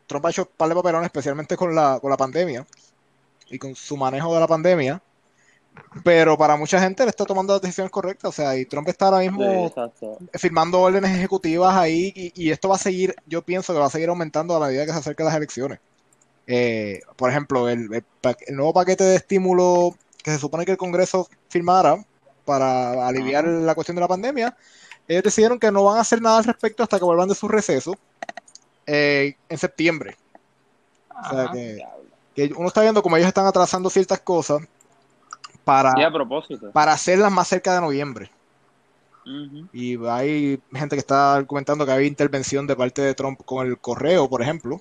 Trump ha hecho un par de papelones, especialmente con la, con la pandemia y con su manejo de la pandemia. Pero para mucha gente le está tomando las decisiones correctas. O sea, y Trump está ahora mismo firmando órdenes ejecutivas ahí y, esto va a seguir, yo pienso que va a seguir aumentando a medida que se acerquen las elecciones. Eh, por ejemplo, el, el, nuevo paquete de estímulo que se supone que el Congreso firmara para aliviar la cuestión de la pandemia, ellos decidieron que no van a hacer nada al respecto hasta que vuelvan de su receso eh, en septiembre. O sea que que uno está viendo como ellos están atrasando ciertas cosas para, para hacerlas más cerca de noviembre. Y hay gente que está comentando que había intervención de parte de Trump con el correo, por ejemplo.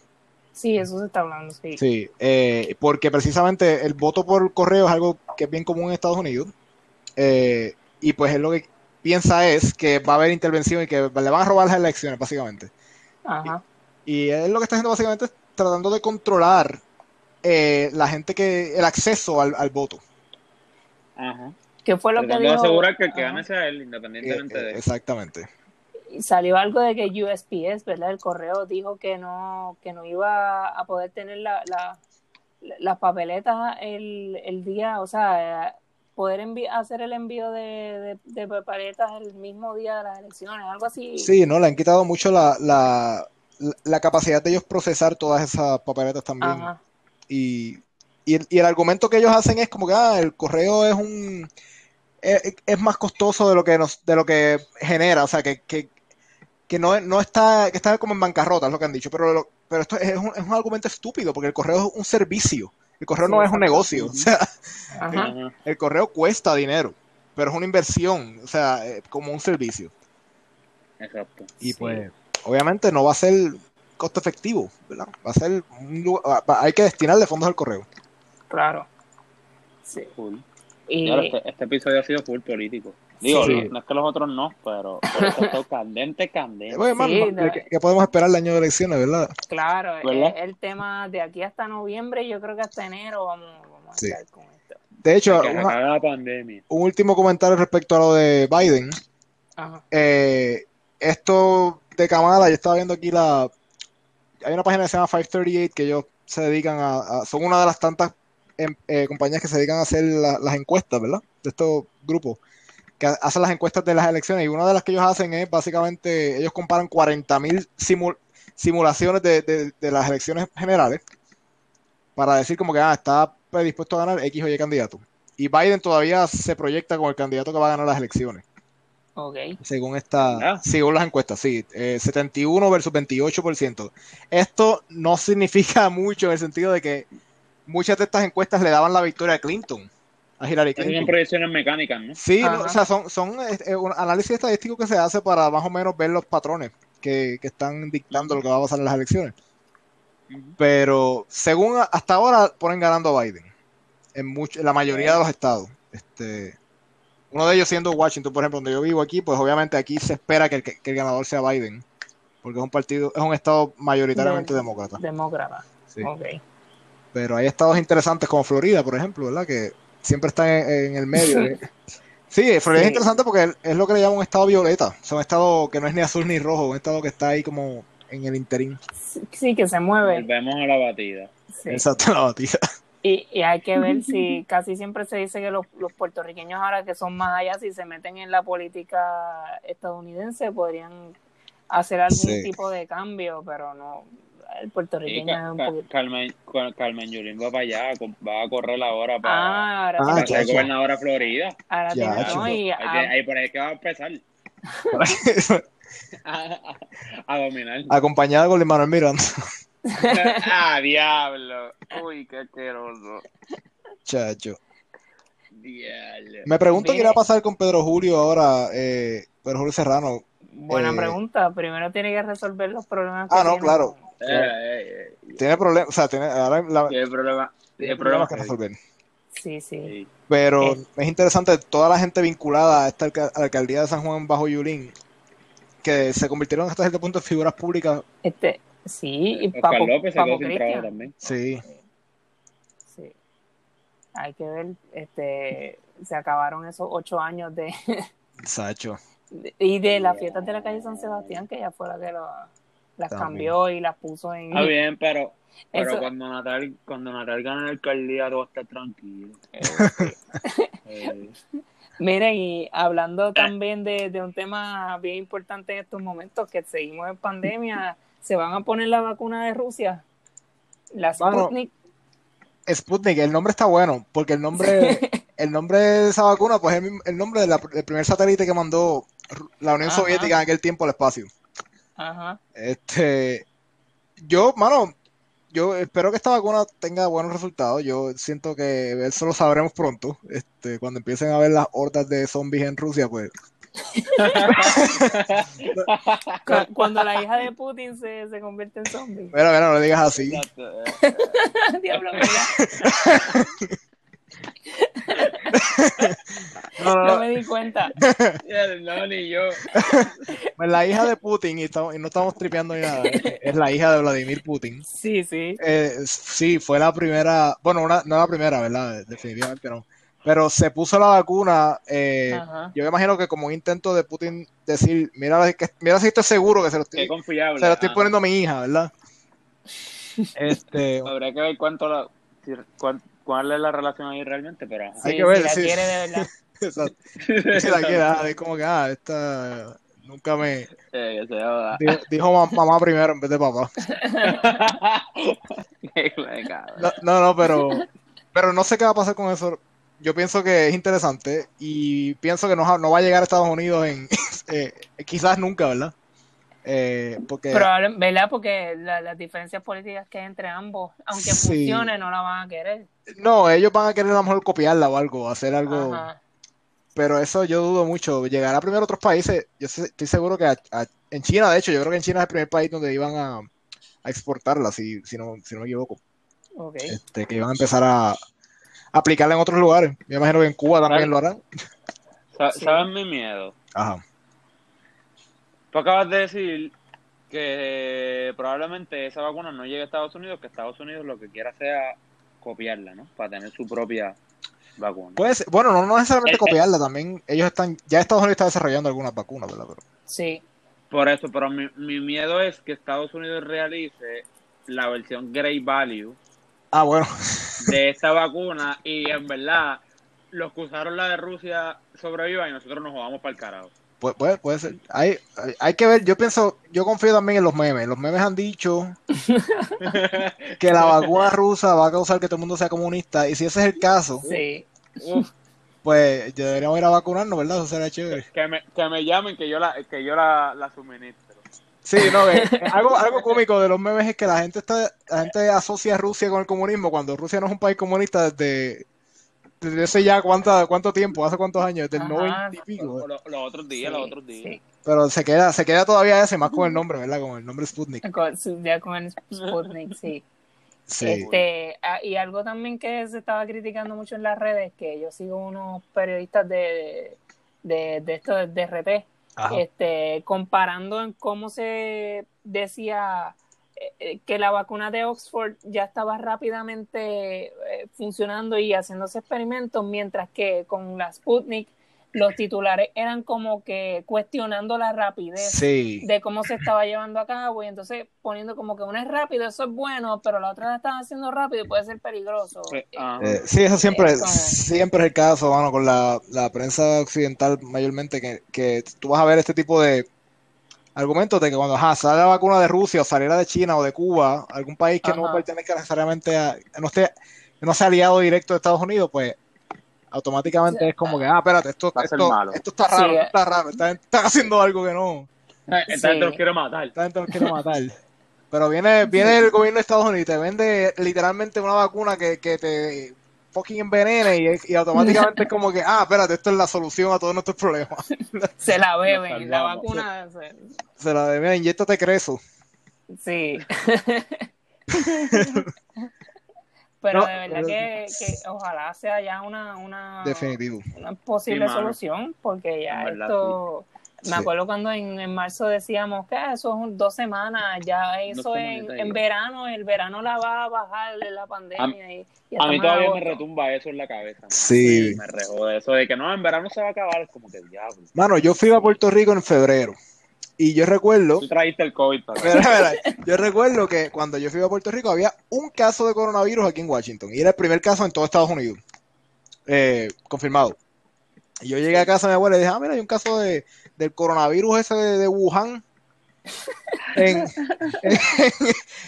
Sí, eso se está hablando, sí. Sí, eh, porque precisamente el voto por correo es algo que es bien común en Estados Unidos. Eh, y pues él lo que piensa es que va a haber intervención y que le van a robar las elecciones, básicamente. Ajá. Y, y él lo que está haciendo básicamente es tratando de controlar eh, la gente que el acceso al, voto. Ajá. ¿Qué fue lo que dijo? asegurar que el que gane sea él, independientemente de eh, Exactamente. Y salió algo de que USPS, ¿verdad? El correo dijo que no que no iba a poder tener la, la, las papeletas el, el día, o sea, poder hacer el envío de, de, papeletas el mismo día de las elecciones, algo así. Sí, no, le han quitado mucho la, la, la capacidad de ellos procesar todas esas papeletas también. Ajá. Y, el, argumento que ellos hacen es como que ah, el correo es un es, más costoso de lo que nos, de lo que genera, o sea que, que, que no, no está, que está como en bancarrota, es lo que han dicho, pero, pero esto es un, es un argumento estúpido, porque el correo es un servicio, el correo no es un negocio, o sea, el, correo cuesta dinero, pero es una inversión, o sea, eh, como un servicio. Exacto. Y pues, obviamente no va a ser costo efectivo, ¿verdad? Va a ser hay que destinarle fondos al correo. Claro. Sí. Y... Este, este, episodio ha sido full político. Digo, no, es que los otros no, pero, esto candente, candente. ¿qué, podemos esperar el año de elecciones, verdad? Claro, El, tema de aquí hasta noviembre, yo creo que hasta enero vamos, a estar con esto. De hecho, un último comentario respecto a lo de Biden. Eh, esto de Kamala, yo estaba viendo aquí la, hay una página que se llama 538 que ellos se dedican a, son una de las tantas em, eh, compañías que se dedican a hacer las encuestas, ¿verdad? De estos grupos que hacen las encuestas de las elecciones y una de las que ellos hacen es básicamente, ellos comparan 40.000 simulaciones de, las elecciones generales para decir como que ah, está predispuesto a ganar X o Y candidato. Y Biden todavía se proyecta como el candidato que va a ganar las elecciones. Según esta, según las encuestas, sí, 71 eh, versus 28%. Esto no significa mucho en el sentido de que muchas de estas encuestas le daban la victoria a Clinton, a Hillary Clinton. Son proyecciones mecánicas, ¿no? Sí, o sea, son, son eh, un análisis estadístico que se hace para más o menos ver los patrones que, están dictando lo que va a pasar en las elecciones. Pero según hasta ahora ponen ganando a Biden en, mucho, en la mayoría de los estados. Este, uno de ellos siendo Washington, por ejemplo, donde yo vivo aquí, pues obviamente aquí se espera que el, ganador sea Biden, porque es un partido, es un estado mayoritariamente demócrata. Demócrata. Sí. Pero hay estados interesantes como Florida, por ejemplo, ¿verdad? Que siempre están en, el medio. sí, Florida es interesante porque es lo que le llaman un estado violeta. Es un estado que no es ni azul ni rojo, un estado que está ahí como en el interín. Sí, que se mueve. Volvemos a la batida. Exacto, la batida. Y, hay que ver si casi siempre se dice que los, puertorriqueños ahora que son más allá, si se meten en la política estadounidense, podrían hacer algún tipo de cambio, pero no, el puertorriqueño es un poquito... Carmen, Carmen Yulín va para allá, va a correr ahora para, ah, ahora para ser gobernadora de Florida. Ahora tiene, no, y, ahí, por ahí es que va a empezar. a, dominar. Acompañada con Manuel Miranda. ah, diablo. Uy, qué asqueroso. Chacho. Diablo. Me pregunto qué va a pasar con Pedro Julio ahora. Eh, pero Julio Serrano. Buena eh, pregunta. Primero tiene que resolver los problemas. Ah, que no, tiene. claro. Eh, eh, eh, Tiene problemas, o sea, tiene, ahora la- tiene problema, tiene problemas que resolver. Sí, sí. Pero Eh. es interesante toda la gente vinculada a esta alca- a la alcaldía de San Juan bajo Yulín, que se convirtieron hasta cierto punto en figuras públicas. Este, sí, y Oscar Papo, López se Papo quedó sin trabajo Cristian. también. Sí, Sí. Hay que ver, este, se acabaron esos ocho años de, Sacho. y de las fiestas de la calle San Sebastián, que ella fue la que lo- las También. cambió y las puso en... Está bien, pero, pero Eso- cuando Natal cuando Natal gane la alcaldía todo estar tranquilo. Eh. Eh, Mira, y hablando también de, de un tema bien importante en estos momentos, que seguimos en pandemia, ¿se van a poner la vacuna de Rusia? La Sputnik. Sputnik, el nombre está bueno, porque el nombre, el nombre de esa vacuna, pues es el, nombre de del primer satélite que mandó la Unión Ajá. Soviética en aquel tiempo al espacio. Ajá. Este, yo, mano, yo espero que esta vacuna tenga buenos resultados. Yo siento que eso lo sabremos pronto. Este, cuando empiecen a ver las hordas de zombies en Rusia, pues. Cu- Cuando la hija de Putin se, se convierte en zombie. Mira, mira, no le digas así. exacto. Diablo, mira, No, no, no no. me di cuenta. No, ni yo. Pues la hija de Putin, y, estamos- y no estamos tripeando ni nada, es la hija de Vladimir Putin. Sí, sí. Eh, sí, fue la primera, bueno, una- no la primera, ¿verdad? Definitivamente no. Pero se puso la vacuna, eh, yo me imagino que como un intento de Putin decir, mira, que, mira si estoy seguro que se lo estoy, confiable. se lo estoy poniendo a mi hija, ¿verdad? Este, Habría que ver cuánto la, si- cuán- cuál es la relación ahí realmente, pero. Hay que ver, si la sí. quiere de verdad. exacto. Si la quiere, ah, es como que, ah, esta nunca me Eh, dijo, dijo ma- mamá primero en vez de papá. No, no, no, pero, pero no sé qué va a pasar con eso. Yo pienso que es interesante y pienso que no, no va a llegar a Estados Unidos en eh, quizás nunca, ¿verdad? Eh, porque Probable- ¿Verdad? Porque la- las diferencias políticas que hay entre ambos, aunque Sí. funcione, no la van a querer. no, ellos van a querer a lo mejor copiarla o algo, hacer algo, Ajá. pero eso yo dudo mucho. Llegará primero a otros países. Yo sé- estoy seguro que a- a- en China, de hecho, yo creo que en China es el primer país donde iban a, a exportarla, si, si no, si no me equivoco. Ok. Este, que iban a empezar a aplicarla en otros lugares. Me imagino que en Cuba también lo harán. Sí. ¿Sabes mi miedo? Ajá. Tú acabas de decir que probablemente esa vacuna no llegue a Estados Unidos, que Estados Unidos lo que quiera sea copiarla, ¿no? Para tener su propia vacuna. Puede ser- bueno, no, no necesariamente Eh, eh. copiarla, también ellos están, ya Estados Unidos está desarrollando algunas vacunas, ¿verdad? Pero, Sí. Por eso, pero mi, mi miedo es que Estados Unidos realice la versión Great Value ah, bueno, de esta vacuna y en verdad los que usaron la de Rusia sobrevivan y nosotros nos jugamos para el carajo. puede, puede, puede ser. Hay, hay, hay que ver, yo pienso, yo confío también en los memes. Los memes han dicho que la vacuna rusa va a causar que todo el mundo sea comunista, y si ese es el caso, Sí. Pues ya deberíamos ir a vacunarnos, ¿verdad? Eso sería chévere. que, me, que me llamen que yo la, que yo la, la suministro. Sí, no, eh, algo, algo cómico de los memes es que la gente está, la gente asocia a Rusia con el comunismo cuando Rusia no es un país comunista desde, desde hace ya cuánta, cuánto tiempo, hace cuántos años, desde el Ajá. 90 y pico. Los, los otros días, Sí, los otros días. sí. Pero se queda, se queda todavía ese, más con el nombre, ¿verdad? Con el nombre Sputnik. Con, ya con el Sputnik, sí. Sí. Este, ah, y algo también que se estaba criticando mucho en las redes, que yo sigo unos periodistas de, de, de esto de DRT, Este, comparando en cómo se decía eh, eh, que la vacuna de Oxford ya estaba rápidamente eh, funcionando y haciéndose experimentos, mientras que con la Sputnik los titulares eran como que cuestionando la rapidez Sí. de cómo se estaba llevando a cabo y entonces poniendo como que una es rápido, eso es bueno, pero la otra la están haciendo rápido y puede ser peligroso. Pues, ajá. Eh, sí, eso siempre, Es como- siempre es el caso, mano, con la, la prensa occidental mayormente, que, que tú vas a ver este tipo de argumentos de que cuando ajá, sale la vacuna de Rusia o saliera de China o de Cuba, algún país que no pertenezca necesariamente a, no esté, no sea aliado directo de Estados Unidos, pues automáticamente es como que, ah, espérate, esto, esto, está raro, Sí, esto eh. está raro, están, están haciendo algo que no, Esta gente los quiere matar. esta gente nos quiere matar. Pero viene, viene el gobierno de Estados Unidos y te vende literalmente una vacuna que, que te fucking envenene y, automáticamente es como que, ah, espérate, esto es la solución a todos nuestros problemas. Se la beben, la vacuna. Se, se la beben, inyectate creso. Sí. Pero de verdad que, que, ojalá sea ya una, una, Definitivo. una posible solución, porque ya esto... Me acuerdo cuando en, en, marzo decíamos que eso es dos semanas, ya eso en, en, verano, el verano la va a bajar de la pandemia. A, y, a mí todavía me retumba eso en la cabeza. Sí. Me rejode eso de que no, en verano se va a acabar, es como que diablo. Mano, yo fui a Puerto Rico en febrero. Y yo recuerdo. Tú traíste el COVID para Yo recuerdo que cuando yo fui a Puerto Rico había un caso de coronavirus aquí en Washington. Y era el primer caso en todo Estados Unidos. Eh, confirmado. Y yo llegué a casa de mi abuela y dije, ah, mira, hay un caso de, del coronavirus ese de, Wuhan. En,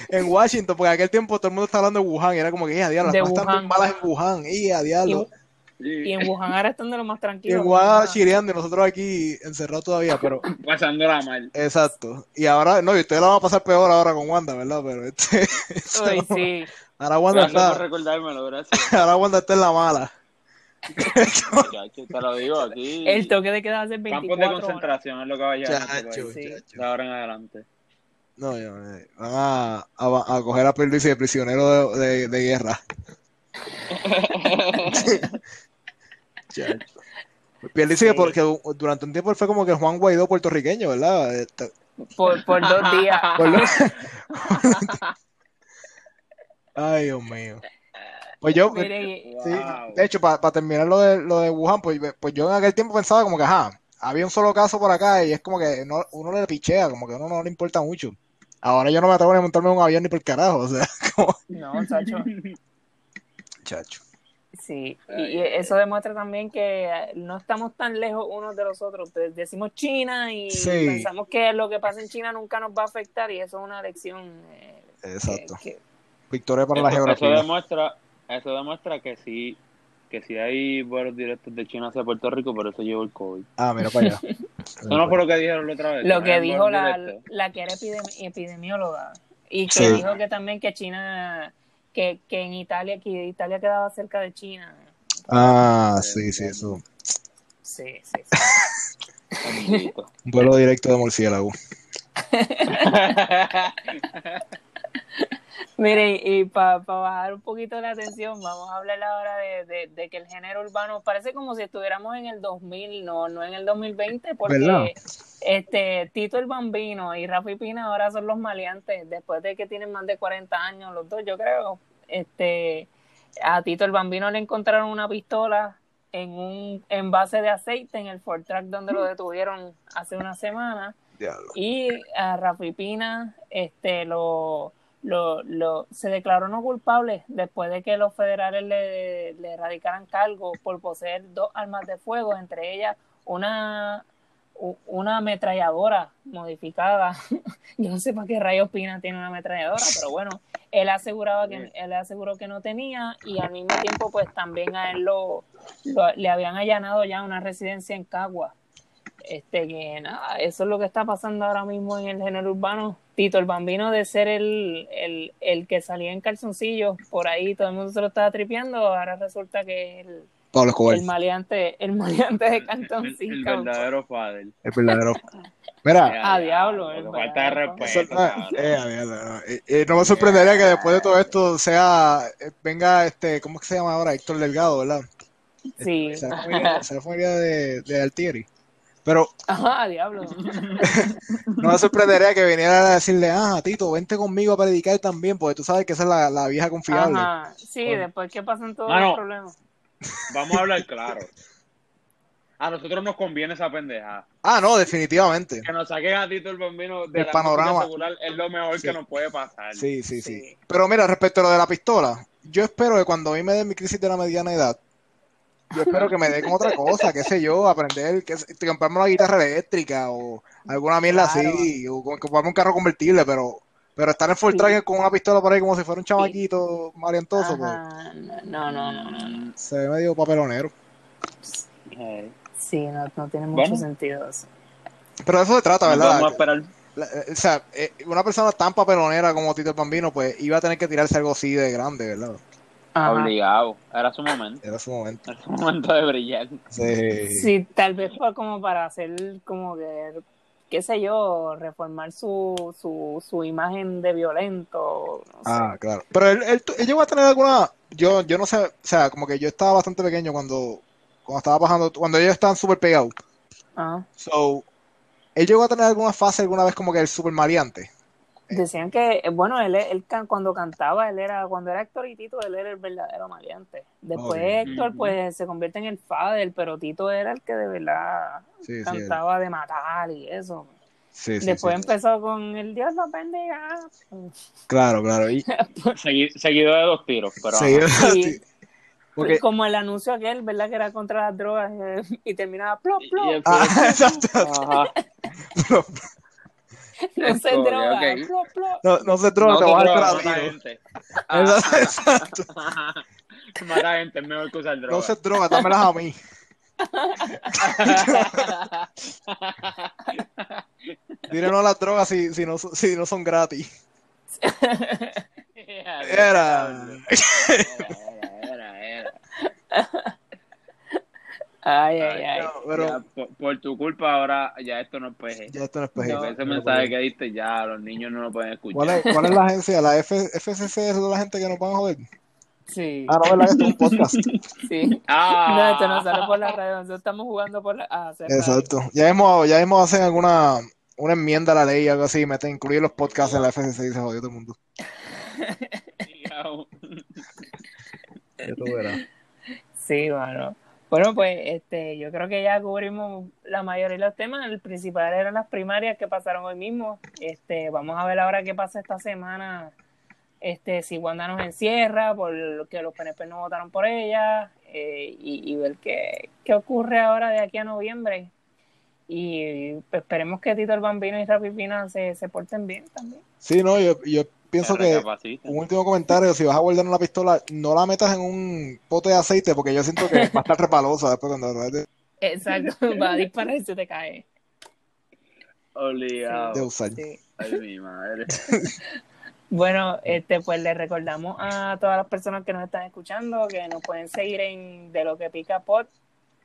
en, Washington, porque en aquel tiempo todo el mundo estaba hablando de Wuhan y era como que, eh, a diablo, las están bien malas en Wuhan, y a diablo. Y en Wuhan ahora están de lo más tranquilo. Y en Wuhan chireando y nosotros aquí encerrados todavía, pero. Pasándola mal. Exacto. Y ahora, no, y ustedes la van a pasar peor ahora con Wanda, ¿verdad? Pero este. Uy, sí. Ahora Wanda está. recordármelo, gracias. ahora Wanda está en la mala. te lo digo aquí. El toque de queda hace 24 Campos de concentración es lo que va a llegar. Sí. De ahora en adelante. No, yo, eh, van a, a, a, coger a Perdiz de prisionero de, de, de guerra. Pierluisi que porque durante un tiempo fue como que Juan Guaidó puertorriqueño, ¿verdad? Este, por, por dos días. Ay, Dios mío. Pues yo, de hecho, para terminar lo de, lo de Wuhan, pues, pues yo en aquel tiempo pensaba como que, ajá, había un solo caso por acá y es como que no, uno le pichea, como que a uno no le importa mucho. Ahora yo no me atrevo a montarme en un avión ni por carajo, o sea, como... No, chacho. Chacho. Sí, y eso demuestra también que no estamos tan lejos unos de los otros. Pues decimos China y pensamos que lo que pasa en China nunca nos va a afectar y eso es una lección. Eh, Exacto. Victoria para la geografía. Eso demuestra, eso demuestra que sí, que sí hay vuelos directos de China hacia Puerto Rico, por eso llevo el COVID. Ah, mira para allá. eso no fue lo que dijeron la otra vez. Lo que dijo la, la, que era epidemióloga y que dijo que también que China que, que en Italia, que Italia quedaba cerca de China. Ah, sí, sí, eso. Sí, sí. sí. Un vuelo directo de murciélago. Miren, y para bajar un poquito la atención, vamos a hablar ahora de, de, que el género urbano parece como si estuviéramos en el 2000, no, no en el 2020, porque este Tito el Bambino y Rafi Pina ahora son los maleantes, después de que tienen más de 40 años los dos, yo creo. Este, a Tito el Bambino le encontraron una pistola en un envase de aceite en el Ford Track donde lo detuvieron hace una semana. Y a Rafi Pina este, lo lo, lo, se declaró no culpable después de que los federales le, le erradicaran cargo por poseer dos armas de fuego, entre ellas una, una ametralladora modificada. Yo no sé para qué rayos Pina tiene una ametralladora, pero bueno, él aseguraba que él aseguró que no tenía y al mismo tiempo pues también a él lo, le habían allanado ya una residencia en Cagua. Este que nada, eso es lo que está pasando ahora mismo en el género urbano Tito el Bambino de ser el, el, el, que salía en calzoncillos por ahí, todo el mundo se lo estaba tripeando, ahora resulta que el, el maleante, el maleante de cantoncito. El, verdadero padre. El verdadero. Mira. A diablo. falta de respeto. Eh, eh, no me sorprendería que después de todo esto sea, eh, venga este, ¿cómo es que se llama ahora? Héctor Delgado, ¿verdad? Sí. Se la familia de, de Altieri. Pero. Ajá, diablo. no me sorprendería que viniera a decirle, ah, Tito, vente conmigo a predicar también, porque tú sabes que esa es la, la vieja confiable. Ajá, sí, después que pasan todos los problemas. Vamos a hablar claro. A nosotros nos conviene esa pendeja. Ah, no, definitivamente. Que nos saquen a Tito el bambino del panorama. es lo mejor que nos puede pasar. Sí, sí, sí, sí, Pero mira, respecto a lo de la pistola, yo espero que cuando a mí me dé mi crisis de la mediana edad, yo espero que me den otra cosa, qué sé yo, aprender, que, comprarme una guitarra eléctrica o alguna mierda así, o comprarme un carro convertible, pero pero estar en full track con una pistola por ahí como si fuera un chamaquito marientoso, pues. No, no, no, no, Se ve medio papelonero. Sí, no, no tiene mucho sentido eso. Pero eso se trata, ¿verdad? Vamos a esperar. o sea, eh, una persona tan papelonera como Tito el Bambino, pues iba a tener que tirarse algo así de grande, ¿verdad? Obligado. Era su momento. Era su momento. Era su momento de brillar. Sí. sí, tal vez fue como para hacer como que, qué sé yo, reformar su, su, su imagen de violento. No sé. Ah, claro. Pero él, él, él llegó a tener alguna. Yo, yo no sé, o sea, como que yo estaba bastante pequeño cuando, cuando estaba bajando, cuando ellos estaban súper pegados. Ah. So, él llegó a tener alguna fase alguna vez como que el súper maleante. Decían que, bueno, él, él can- cuando cantaba, él era, cuando era Héctor y Tito, él era el verdadero maleante. Después. Héctor, pues, se convierte en el father, pero Tito era el que de verdad Sí, sí. cantaba de matar y eso. Sí, Después sí. empezó con el Dios los bendiga. Claro, claro. Y, Segui- seguido de dos tiros, pero. Porque, Como el anuncio aquel, ¿verdad? Que era contra las drogas eh, y terminaba plop, Y- plop. y el- ah, exacto. No se droga. No, no se droga, No te te vas a drogas, entrar a tiro. gente. Exacto. Mata gente, es mejor que usar No drogas. se droga, dámelas a mí. Dile no a las drogas si, si, no, son- si no son gratis. Era. Era. Era, era, era. Ay, ay, ay. No, pero Ya, por, por tu culpa ahora ya esto no es peje. ya esto no es Porque peje. ese mensaje que diste ya los niños no lo pueden escuchar. ¿Cuál es, ¿Cuál es la agencia? ¿La F, FCC es de la gente que nos van a joder? Sí, Ah, no, ¿verdad? Que esto es un podcast. sí. Ah. No, esto no sale por la radio, nosotros estamos jugando por la... a hacer radio. Exacto. Ya hemos, ya hemos hacen alguna una enmienda a la ley, algo así, meten, incluir los podcasts en la FCC y se jodió todo el mundo. Ya tú verás. Sí, bueno. Bueno, pues este, yo creo que ya cubrimos la mayoría de los temas. El principal eran las primarias que pasaron hoy mismo. Este, vamos a ver ahora qué pasa esta semana. Este, si Wanda nos encierra, por lo que los PNP no votaron por ella, eh, y, ver qué, qué ocurre ahora de aquí a noviembre. Y esperemos que Tito el Bambino y Rapipina se, se porten bien también. Sí, no, yo pienso que un último comentario, si vas a guardar una pistola, no la metas en un pote de aceite porque yo siento que va a estar repalosa después cuando Exacto, va a disparar y se te cae. Obligado. de usar. Sí. Ay, mi madre. Bueno, este, pues les recordamos a todas las personas que nos están escuchando que nos pueden seguir en De lo que pica pod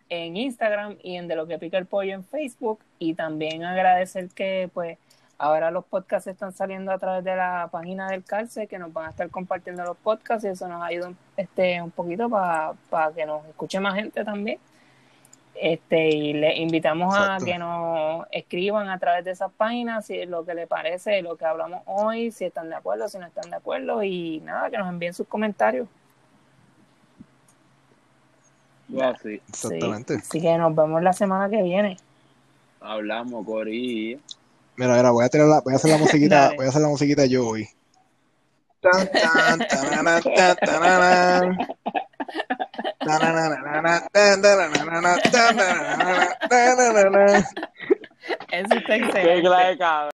en Instagram y en De lo que pica el pollo en Facebook y también agradecer que pues ahora los podcasts están saliendo a través de la página del Calce que nos van a estar compartiendo los podcasts y eso nos ayuda este un poquito para que nos escuche más gente también. Este, y le invitamos Exacto. a que nos escriban a través de esas páginas si es lo que les parece, lo que hablamos hoy, si están de acuerdo, si no están de acuerdo y nada, que nos envíen sus comentarios. Wow, sí. Exactamente. Sí. Así que nos vemos la semana que viene. Hablamos, Cori. Mira, mira, voy a tirar la, voy a hacer la musiquita, voy a hacer la musiquita yo hoy. Tan, tan, tarana, tan, tarana. Tananana, tan, tananana, tan, tananana, tananana. Eso está Qué excelente. clase, cabrón.